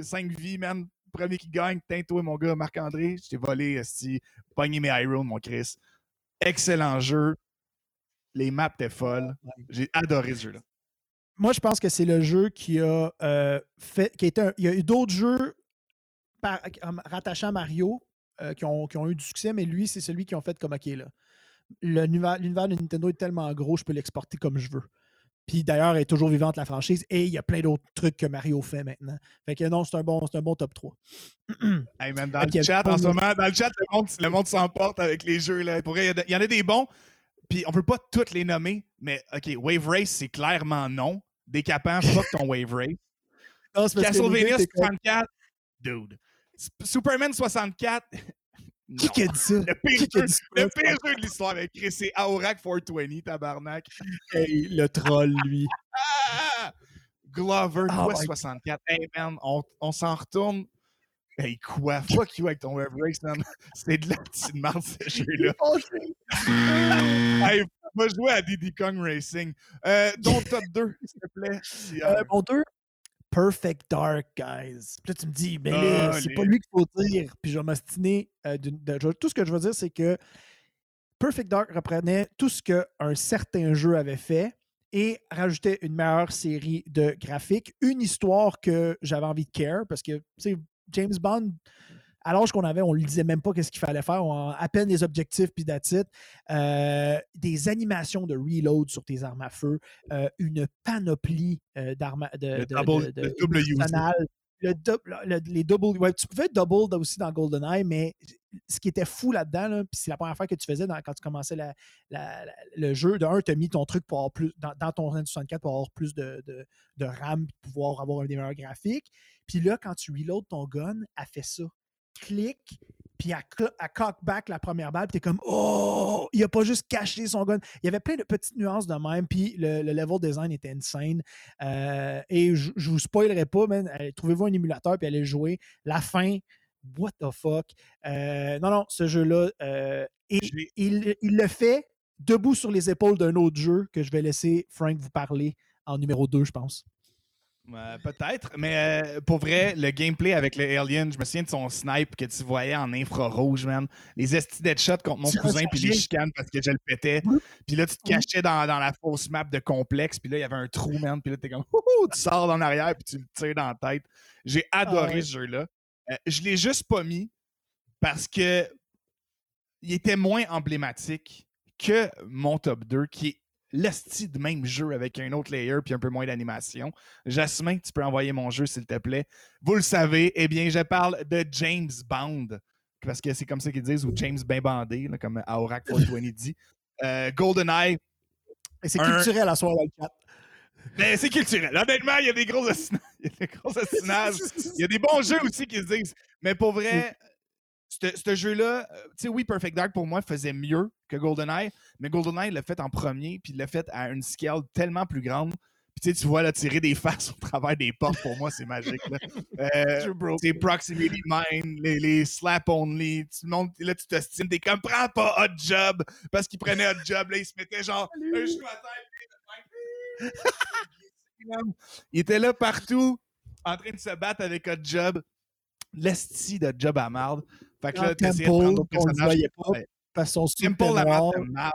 5 vies, man. Premier qui gagne, tiens, toi, mon gars, Marc-André, je t'ai volé, esti, pogné mes Hyrule, mon Chris. Excellent jeu. Les maps étaient folles. J'ai adoré ce jeu-là. Moi, je pense que c'est le jeu qui a euh, fait. Qui a été un- il y a eu d'autres jeux par- à Mario euh, qui, ont, qui ont eu du succès, mais lui, c'est celui qui ont fait comme OK, là. L'univers de Nintendo est tellement gros, je peux l'exporter comme je veux. Puis d'ailleurs, elle est toujours vivante la franchise et il y a plein d'autres trucs que Mario fait maintenant. Fait que non, c'est un bon, c'est un bon top 3. [CLEARS THROAT] Hey man, dans le chat, en ce moment, dans le chat, le monde, le monde s'emporte avec les jeux. Là. Pour a il y, en a des bons, puis on peut pas toutes les nommer, mais OK, Wave Race, c'est clairement non. Décapant, fuck ton Wave Race. Non, Castlevania gars, t'es comme, 64, dude. Superman 64, non. [LAUGHS] Qui a dit ça? Le pire, jeu, ça? le pire jeu de l'histoire avec Chris, c'est Aorak 420, tabarnak. Hey, le troll, lui. Ah! Glover, Oh Quest my 64. Hey man, on, on s'en retourne. Hey quoi? Fuck you avec ton Wave Race, man. [LAUGHS] C'est de la petite merde, ce jeu-là. hey, va jouer à Diddy Kong Racing. Euh, ton top 2, s'il te plaît. Si, euh, Euh, mon 2, Perfect Dark, guys. Puis là, tu me dis, mais là, Ah, c'est les- pas lui qu'il faut dire. Puis je vais m'ostiner. euh, tout ce que je veux dire, c'est que Perfect Dark reprenait tout ce qu'un certain jeu avait fait et rajoutait une meilleure série de graphiques, une histoire que j'avais envie de care parce que, tu sais, James Bond, à l'âge qu'on avait, on ne lui disait même pas qu'est-ce qu'il fallait faire. On à peine des objectifs puis it. Euh, des animations de reload sur tes armes à feu, euh, une panoplie euh, d'armes de, le de- double, de- le le les double. Ouais, tu pouvais double aussi dans GoldenEye, mais ce qui était fou là-dedans, c'est la première fois que tu faisais quand tu commençais le jeu. De un, tu as mis ton truc pour avoir plus dans, ton N64 pour avoir plus de, RAM puis pouvoir avoir un des meilleurs graphiques. Puis là, quand tu reload ton gun, elle fait ça. Clique, puis elle cock back la première balle, puis t'es comme Oh! Il a pas juste caché son gun. Il y avait plein de petites nuances de même, puis le, le level design était insane. Euh, et je, vous spoilerai pas, euh, Trouvez-vous un émulateur, puis allez le jouer. La fin, what the fuck? Euh, non, non, ce jeu-là, euh, et il, il le fait debout sur les épaules d'un autre jeu que je vais laisser Frank vous parler en numéro 2, je pense. Euh, Peut-être, mais euh, pour vrai, le gameplay avec le Alien, je me souviens de son snipe que tu voyais en infrarouge, man. Les esti deadshots contre mon cousin, puis les chicanes parce que je le pétais. Puis là, tu te cachais dans, dans la fausse map de complexe, puis là, il y avait un trou, man. Puis là, t'es comme, [LAUGHS] tu sors en arrière, puis tu le tires dans la tête. J'ai adoré Ah ouais. ce jeu-là. Euh, je l'ai juste pas mis parce que il était moins emblématique que mon top 2, qui est l'esti de même jeu avec un autre layer puis un peu moins d'animation. Jasmin, tu peux envoyer mon jeu, s'il te plaît. Vous le savez, eh bien, je parle de James Bond, parce que c'est comme ça qu'ils disent, ou James bien bandé, là, comme Aurac 420 dit. Euh, GoldenEye, Et c'est Un- culturel à soir dans le chat. Ben, c'est culturel. Honnêtement, il y a des gros assina- [LAUGHS] il y a des gros assinages. Il y a des bons jeux aussi qui se disent. Mais pour vrai, ce jeu-là, euh, tu sais, oui, Perfect Dark pour moi faisait mieux que GoldenEye, mais GoldenEye l'a fait en premier, puis il l'a fait à une scale tellement plus grande. Puis tu vois là, tirer des [LAUGHS] faces au travers des portes, pour moi, c'est magique. là. Euh, True, bro. c'est proximity mine, les, les slap only. Tu montes, là, tu t'estimes, t'es comme, prends pas hot job, parce qu'il prenait hot job, là, il se mettait genre un genou à terre, il était là partout, en train de se battre avec hot job. L'esti de job à marde. Fait que là, t'essayais de prendre d'autres personnages. pas. Ouais. Parce que son suit Temple, était la marde, de marde.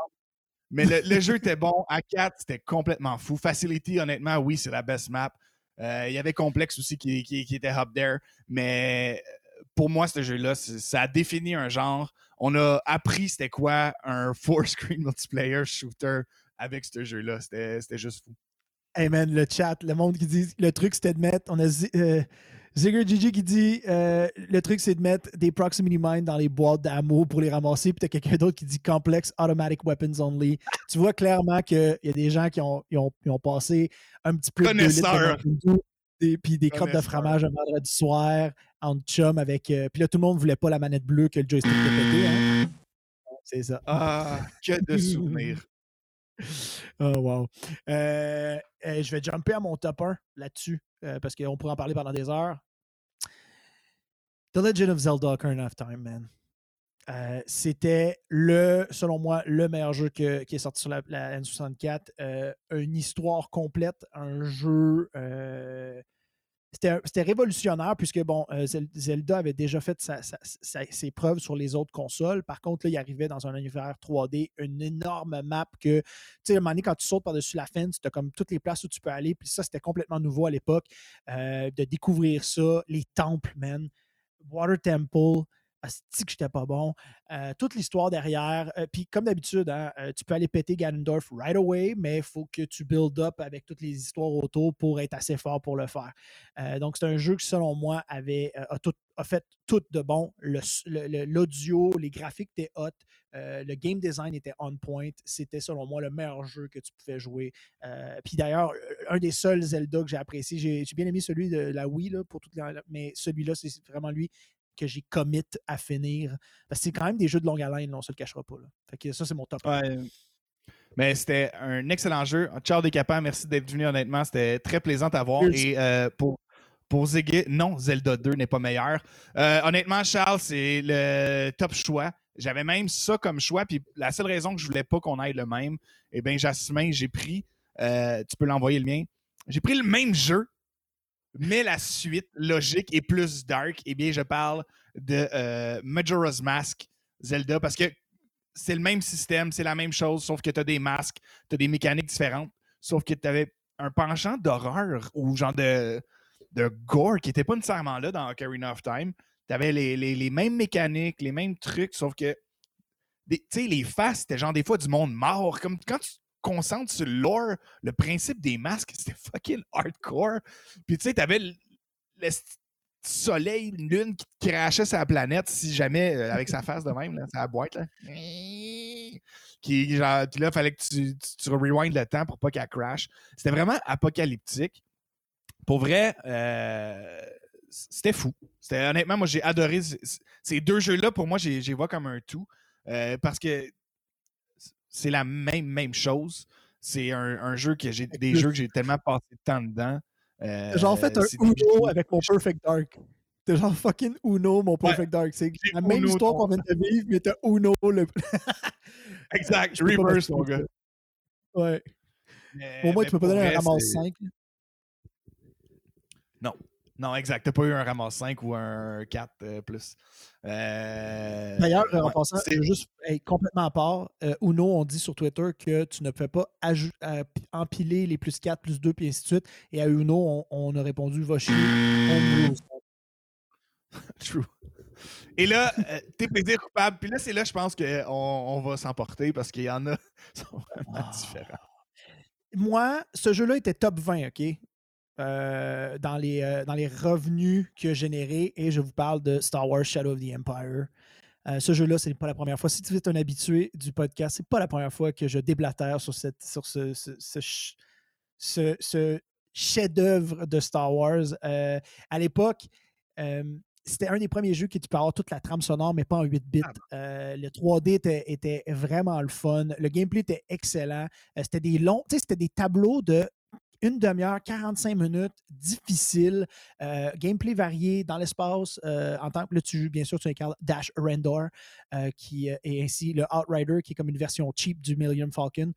Mais le, le jeu était bon. À 4, c'était complètement fou. Facility, honnêtement, oui, c'est la best map. Euh, Il y avait Complex aussi qui, qui- qui était up there. Mais euh, pour moi, ce jeu-là, ça a défini un genre. On a appris c'était quoi un four-screen multiplayer shooter avec ce jeu-là. C'était juste fou. Hey man, le chat, le monde qui dit le truc c'était de mettre. On a euh, Zigger Gigi qui dit euh, le truc c'est de mettre des proximity mines dans les boîtes d'ammo pour les ramasser. Puis t'as quelqu'un d'autre qui dit complex automatic weapons only. tu vois clairement qu'il y a des gens qui ont, ils ont, ils ont passé un petit peu de litres des- puis des crottes de fromage un vendredi soir en chum avec. euh, puis là, tout le monde voulait pas la manette bleue que le joystick était pété. Hein? C'est ça. Ah, que de [LAUGHS] souvenirs. [LAUGHS] Oh, wow. Euh, euh, je vais jumper à mon top 1 là-dessus, euh, parce qu'on pourrait en parler pendant des heures. The Legend of Zelda Ocarina of Time, man. C'était le, selon moi, le meilleur jeu qui est sorti sur la, la N64. Euh, une histoire complète, un jeu. C'était révolutionnaire puisque bon, euh, Zel- Zelda avait déjà fait ses preuves sur les autres consoles. Par contre, là, il arrivait dans un univers 3D, une énorme map que, tu sais, à un moment donné, quand tu sautes par-dessus la fence, tu as comme toutes les places où tu peux aller. Puis ça, c'était complètement nouveau à l'époque. euh, de découvrir ça, les temples, man. Water Temple. Asti que j'étais pas bon. Euh, toute l'histoire derrière. Euh, Puis comme d'habitude, hein, euh, tu peux aller péter Ganondorf right away, mais il faut que tu build up avec toutes les histoires autour pour être assez fort pour le faire. Donc c'est un jeu qui, selon moi, avait, a, tout- a fait tout de bon. S- le- le- L'audio, les graphiques étaient hot. le game design était on point. C'était, selon moi, le meilleur jeu que tu pouvais jouer. Puis d'ailleurs, un des seuls Zelda que j'ai apprécié, j'ai bien aimé celui de la Wii, là, pour mais celui-là, c'est vraiment lui que j'ai commit à finir. Parce que c'est quand même des jeux de longue haleine, là, on ne se le cachera pas. Là. Fait que ça, c'est mon top. Ouais. Mais c'était un excellent jeu. Ciao des capants, merci d'être venu honnêtement. C'était très plaisant à voir. Et euh, pour, pour Ziggy, non, Zelda 2 n'est pas meilleur. Euh, honnêtement, Charles, c'est le top choix. J'avais même ça comme choix. Puis la seule raison que je voulais pas qu'on aille le même, eh bien, Jasmin, j'ai pris, euh, tu peux l'envoyer le mien. J'ai pris le même jeu, mais la suite logique est plus dark. Eh bien, je parle de euh, Majora's Mask Zelda parce que c'est le même système, c'est la même chose, sauf que tu as des masques, tu as des mécaniques différentes, sauf que tu avais un penchant d'horreur ou genre de, de gore qui n'était pas nécessairement là dans Ocarina of Time. Tu avais les, les- les mêmes mécaniques, les mêmes trucs, sauf que tu sais, les faces, c'était genre des fois du monde mort. Comme quand tu te concentres sur le lore, le principe des masques, [LAUGHS] c'était fucking hardcore. Puis tu sais, t'avais le, le soleil, une lune qui crachait la planète si jamais, euh, avec sa face de même, là, sa boîte, là. Qui, genre, puis là, il fallait que tu, tu, tu rewind le temps pour pas qu'elle crash. C'était vraiment apocalyptique. Pour vrai, euh, c'était fou. C'était honnêtement, moi j'ai adoré ces deux jeux-là. Pour moi, j'ai j'ai vois comme un tout euh, parce que c'est la même même chose. C'est un, un jeu que j'ai des jeux que j'ai tellement passé de temps dedans. Euh, genre fait un c'est des Uno avec mon Perfect Dark. T'as genre fucking Uno, mon Perfect Dark. C'est la même histoire qu'on vient de vivre, mais t'as Uno le. [LAUGHS] Exact, Je reverse, mon gars. Ouais. Mais- Au moins, tu peux pas donner un ramasse c'est- 5. Non, exact. T'as pas eu un ramasse 5 ou un 4 euh, plus. Euh, D'ailleurs, en ouais, passant, c'est- je veux juste complètement à part. euh, Uno, on dit sur Twitter que tu ne peux pas euh, empiler les plus 4, plus 2, puis ainsi de suite. Et à Uno, on, on a répondu va chier. [LAUGHS] True. Et là, euh, tes plaisirs coupables. Puis là, c'est là, je pense qu'on on va s'emporter parce qu'il y en a [LAUGHS] qui sont vraiment Ah. différents. Moi, ce jeu-là était top 20, OK? Euh, dans, les, euh, dans les revenus que générés, et je vous parle de Star Wars Shadow of the Empire. Euh, ce jeu-là, c'est pas la première fois. Si tu es un habitué du podcast, c'est pas la première fois que je déblatère sur, cette, sur ce, ce, ce ch- ce- ce chef-d'œuvre de Star Wars. Euh, à l'époque, euh, c'était un des premiers jeux qui tu peux avoir toute la trame sonore, mais pas en 8 bits. Euh, le 3D était, était vraiment le fun. Le gameplay était excellent. C'était des longs, tu sais, c'était des tableaux de une demi-heure, 45 minutes, difficile, euh, gameplay varié dans l'espace. euh, en tant que là, tu joues, bien sûr, tu incarnes Dash Rendor, euh, qui est ainsi le Outrider, qui est comme une version cheap du Millennium Falcon,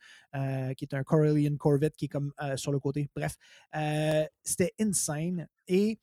qui est un Corellian Corvette qui est comme sur le côté. Bref, c'était insane. Et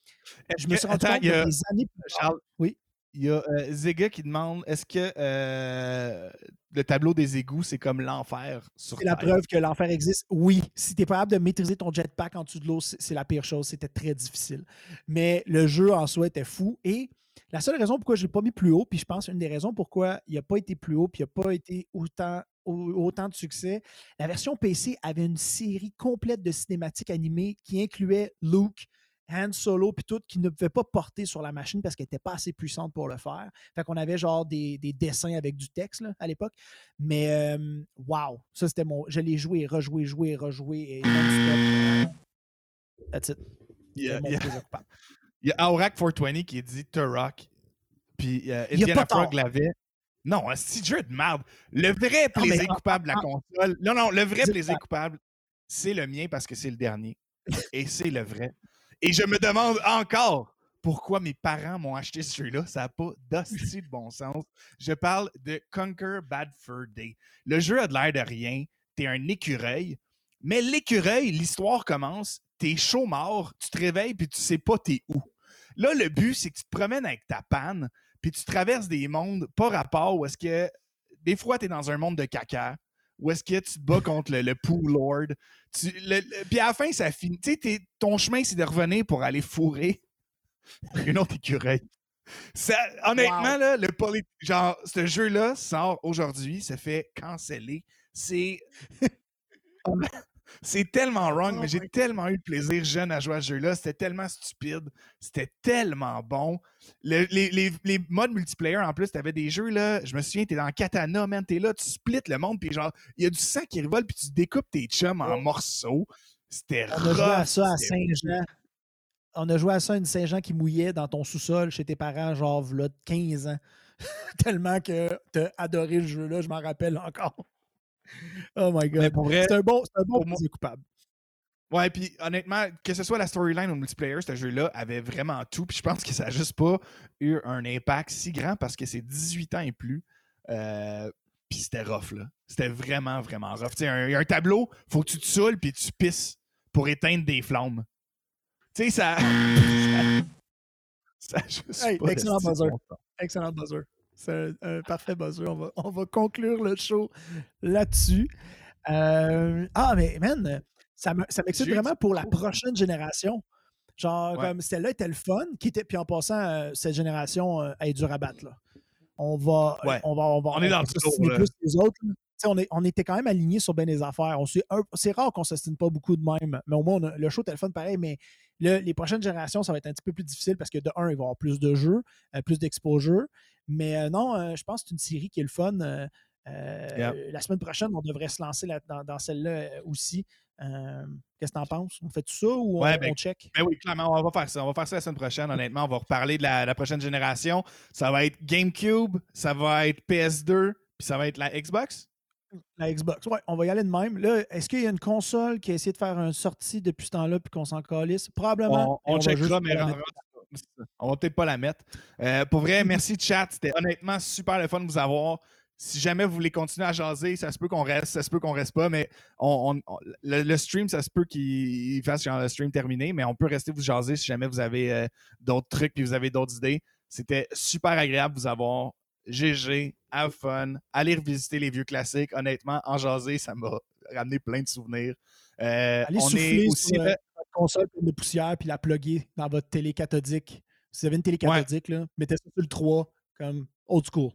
je me suis rendu compte il y a- que des années plus tard- Charles, Oui? Il y a euh, Zega qui demande est-ce que euh, le tableau des égouts, c'est comme l'enfer sur C'est la preuve que l'enfer existe. Oui, si tu es capable de maîtriser ton jetpack en dessous de l'eau, c'est la pire chose. C'était très difficile. Mais le jeu en soi était fou. Et la seule raison pourquoi je ne l'ai pas mis plus haut, puis je pense une des raisons pourquoi il n'a pas été plus haut, puis il n'a pas été autant, au- autant de succès, la version PC avait une série complète de cinématiques animées qui incluait Luke, Han Solo, puis tout, qui ne pouvait pas porter sur la machine parce qu'elle n'était pas assez puissante pour le faire. Fait qu'on avait genre des, des dessins avec du texte là, à l'époque. Mais euh, wow, ça c'était mon. Je l'ai joué, rejoué, joué, rejoué et. That's it. Il y a, C'était mon il y a- plaisir coupable. il y a Aurac 420 qui dit Turok. Puis euh, Il y a Indiana. Frog l'avait. Non, un petit jeu de merde. Le vrai plaisir coupable de la console. Non, non, le vrai plaisir coupable, c'est le mien parce que c'est le dernier. Et c'est le vrai. Et je me demande encore pourquoi mes parents m'ont acheté ce jeu-là. Ça n'a pas d'hostie de bon sens. Je parle de Conquer Bad Fur Day. Le jeu a de l'air de rien. T'es un écureuil. Mais l'écureuil, l'histoire commence. T'es chaud mort, tu te réveilles puis tu sais pas t'es où. Là, le but, c'est que tu te promènes avec ta panne, puis tu traverses des mondes pas rapport où est-ce que des fois tu es dans un monde de caca, où est-ce que tu te bats contre le, le Poo Lord? Tu, le- le- puis à la fin, ça finit. Tu sais, ton chemin, c'est de revenir pour aller fourrer [LAUGHS] une autre écureuil. Ça, honnêtement, Wow. là, le poly- genre, ce jeu-là sort aujourd'hui, se fait canceller. C'est. [LAUGHS] C'est tellement wrong, Oh mais j'ai my tellement eu de plaisir jeune à jouer à ce jeu-là. C'était tellement stupide. C'était tellement bon. Le- les, les- les modes multiplayer, en plus, t'avais des jeux, là. Je me souviens, t'es dans Katana, man. T'es là, tu splits le monde, puis genre, il y a du sang qui revole, puis tu découpes tes chums en morceaux. C'était On a joué à ça à Saint-Jean. On a joué à ça à une Saint-Jean qui mouillait dans ton sous-sol chez tes parents, genre, v'là 15 ans. [LAUGHS] Tellement que t'as adoré le jeu-là, je m'en rappelle encore. Oh my god. C'est un bon, c'est un bon coupable. Ouais, puis honnêtement, que ce soit la storyline ou le multiplayer, ce jeu-là avait vraiment tout. Puis je pense que ça n'a juste pas eu un impact si grand parce que c'est 18 ans et plus. Euh, puis c'était rough, là. C'était vraiment, vraiment rough. Tu sais, un- il y a un tableau, faut que tu te saoules puis tu pisses pour éteindre des flammes. Tu sais, ça. [LAUGHS] [LAUGHS] ça juste Hey, pas excellent buzzer. Excellent buzzer. C'est un, un parfait buzzer. On va, on va conclure le show là-dessus. Euh, ah, mais man, ça me- ça m'excite vraiment pour la prochaine génération. Genre, Ouais. comme celle-là était le fun. Qui était, puis en passant, euh, cette génération euh, elle est dure à battre. Là. On va. Ouais. On va. On, va, On est dans le là. plus que les autres. On, est, on était quand même alignés sur bien des affaires. C'est rare qu'on ne s'ostine pas beaucoup de même, mais au moins, on a- le show était le fun pareil. Mais le- les prochaines générations, ça va être un petit peu plus difficile parce que de un, il va y avoir plus de jeux, euh, plus d'exposure. Mais euh, non, euh, je pense que c'est une série qui est le fun. La semaine prochaine, on devrait se lancer dans, dans celle-là aussi. Euh, Qu'est-ce que t'en penses? On fait tout ça ou Ouais, ben, on check? Ben oui, clairement, on va faire ça. On va faire ça la semaine prochaine, honnêtement. On va reparler de la, la prochaine génération. Ça va être GameCube, ça va être PS2, puis ça va être la Xbox. La Xbox. Ouais, on va y aller de même. Là, est-ce qu'il y a une console qui a essayé de faire une sortie depuis ce temps-là puis qu'on s'en calisse? Probablement. On, on checkera, juste mais on va peut-être pas la mettre. Euh, pour vrai, [LAUGHS] merci chat. C'était honnêtement super le fun de vous avoir. si jamais vous voulez continuer à jaser, ça se peut qu'on reste, ça se peut qu'on reste pas, mais on, on- on- le, le stream, ça se peut qu'il fasse genre le stream terminé, mais on peut rester vous jaser si jamais vous avez euh, d'autres trucs puis vous avez d'autres idées. C'était super agréable de vous avoir. GG, have fun, allez revisiter les vieux classiques. Honnêtement, en jaser, ça m'a ramené plein de souvenirs. Euh, Allez on souffler est aussi. sur, euh, votre console de poussière puis la plugger dans votre télé cathodique. Si vous avez une télé Ouais. cathodique, là, mettez ça sur le 3 comme old school.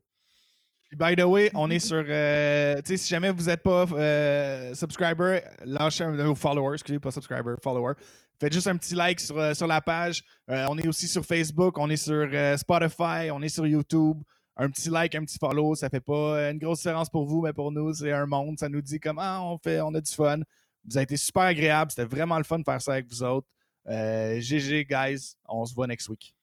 By the way, on est sur. euh, tu sais, si jamais vous n'êtes pas euh, subscriber, lâchez un ou follower, excusez, pas subscriber, follower. Faites juste un petit like sur, euh, sur la page. Euh, on est aussi sur Facebook, on est sur euh, Spotify, on est sur YouTube. Un petit like, un petit follow, ça fait pas euh, une grosse différence pour vous, mais pour nous, c'est un monde. Ça nous dit comment ah, on fait, on a du fun. Vous avez été super agréable. C'était vraiment le fun de faire ça avec vous autres. Euh, GG, guys. On se voit next week.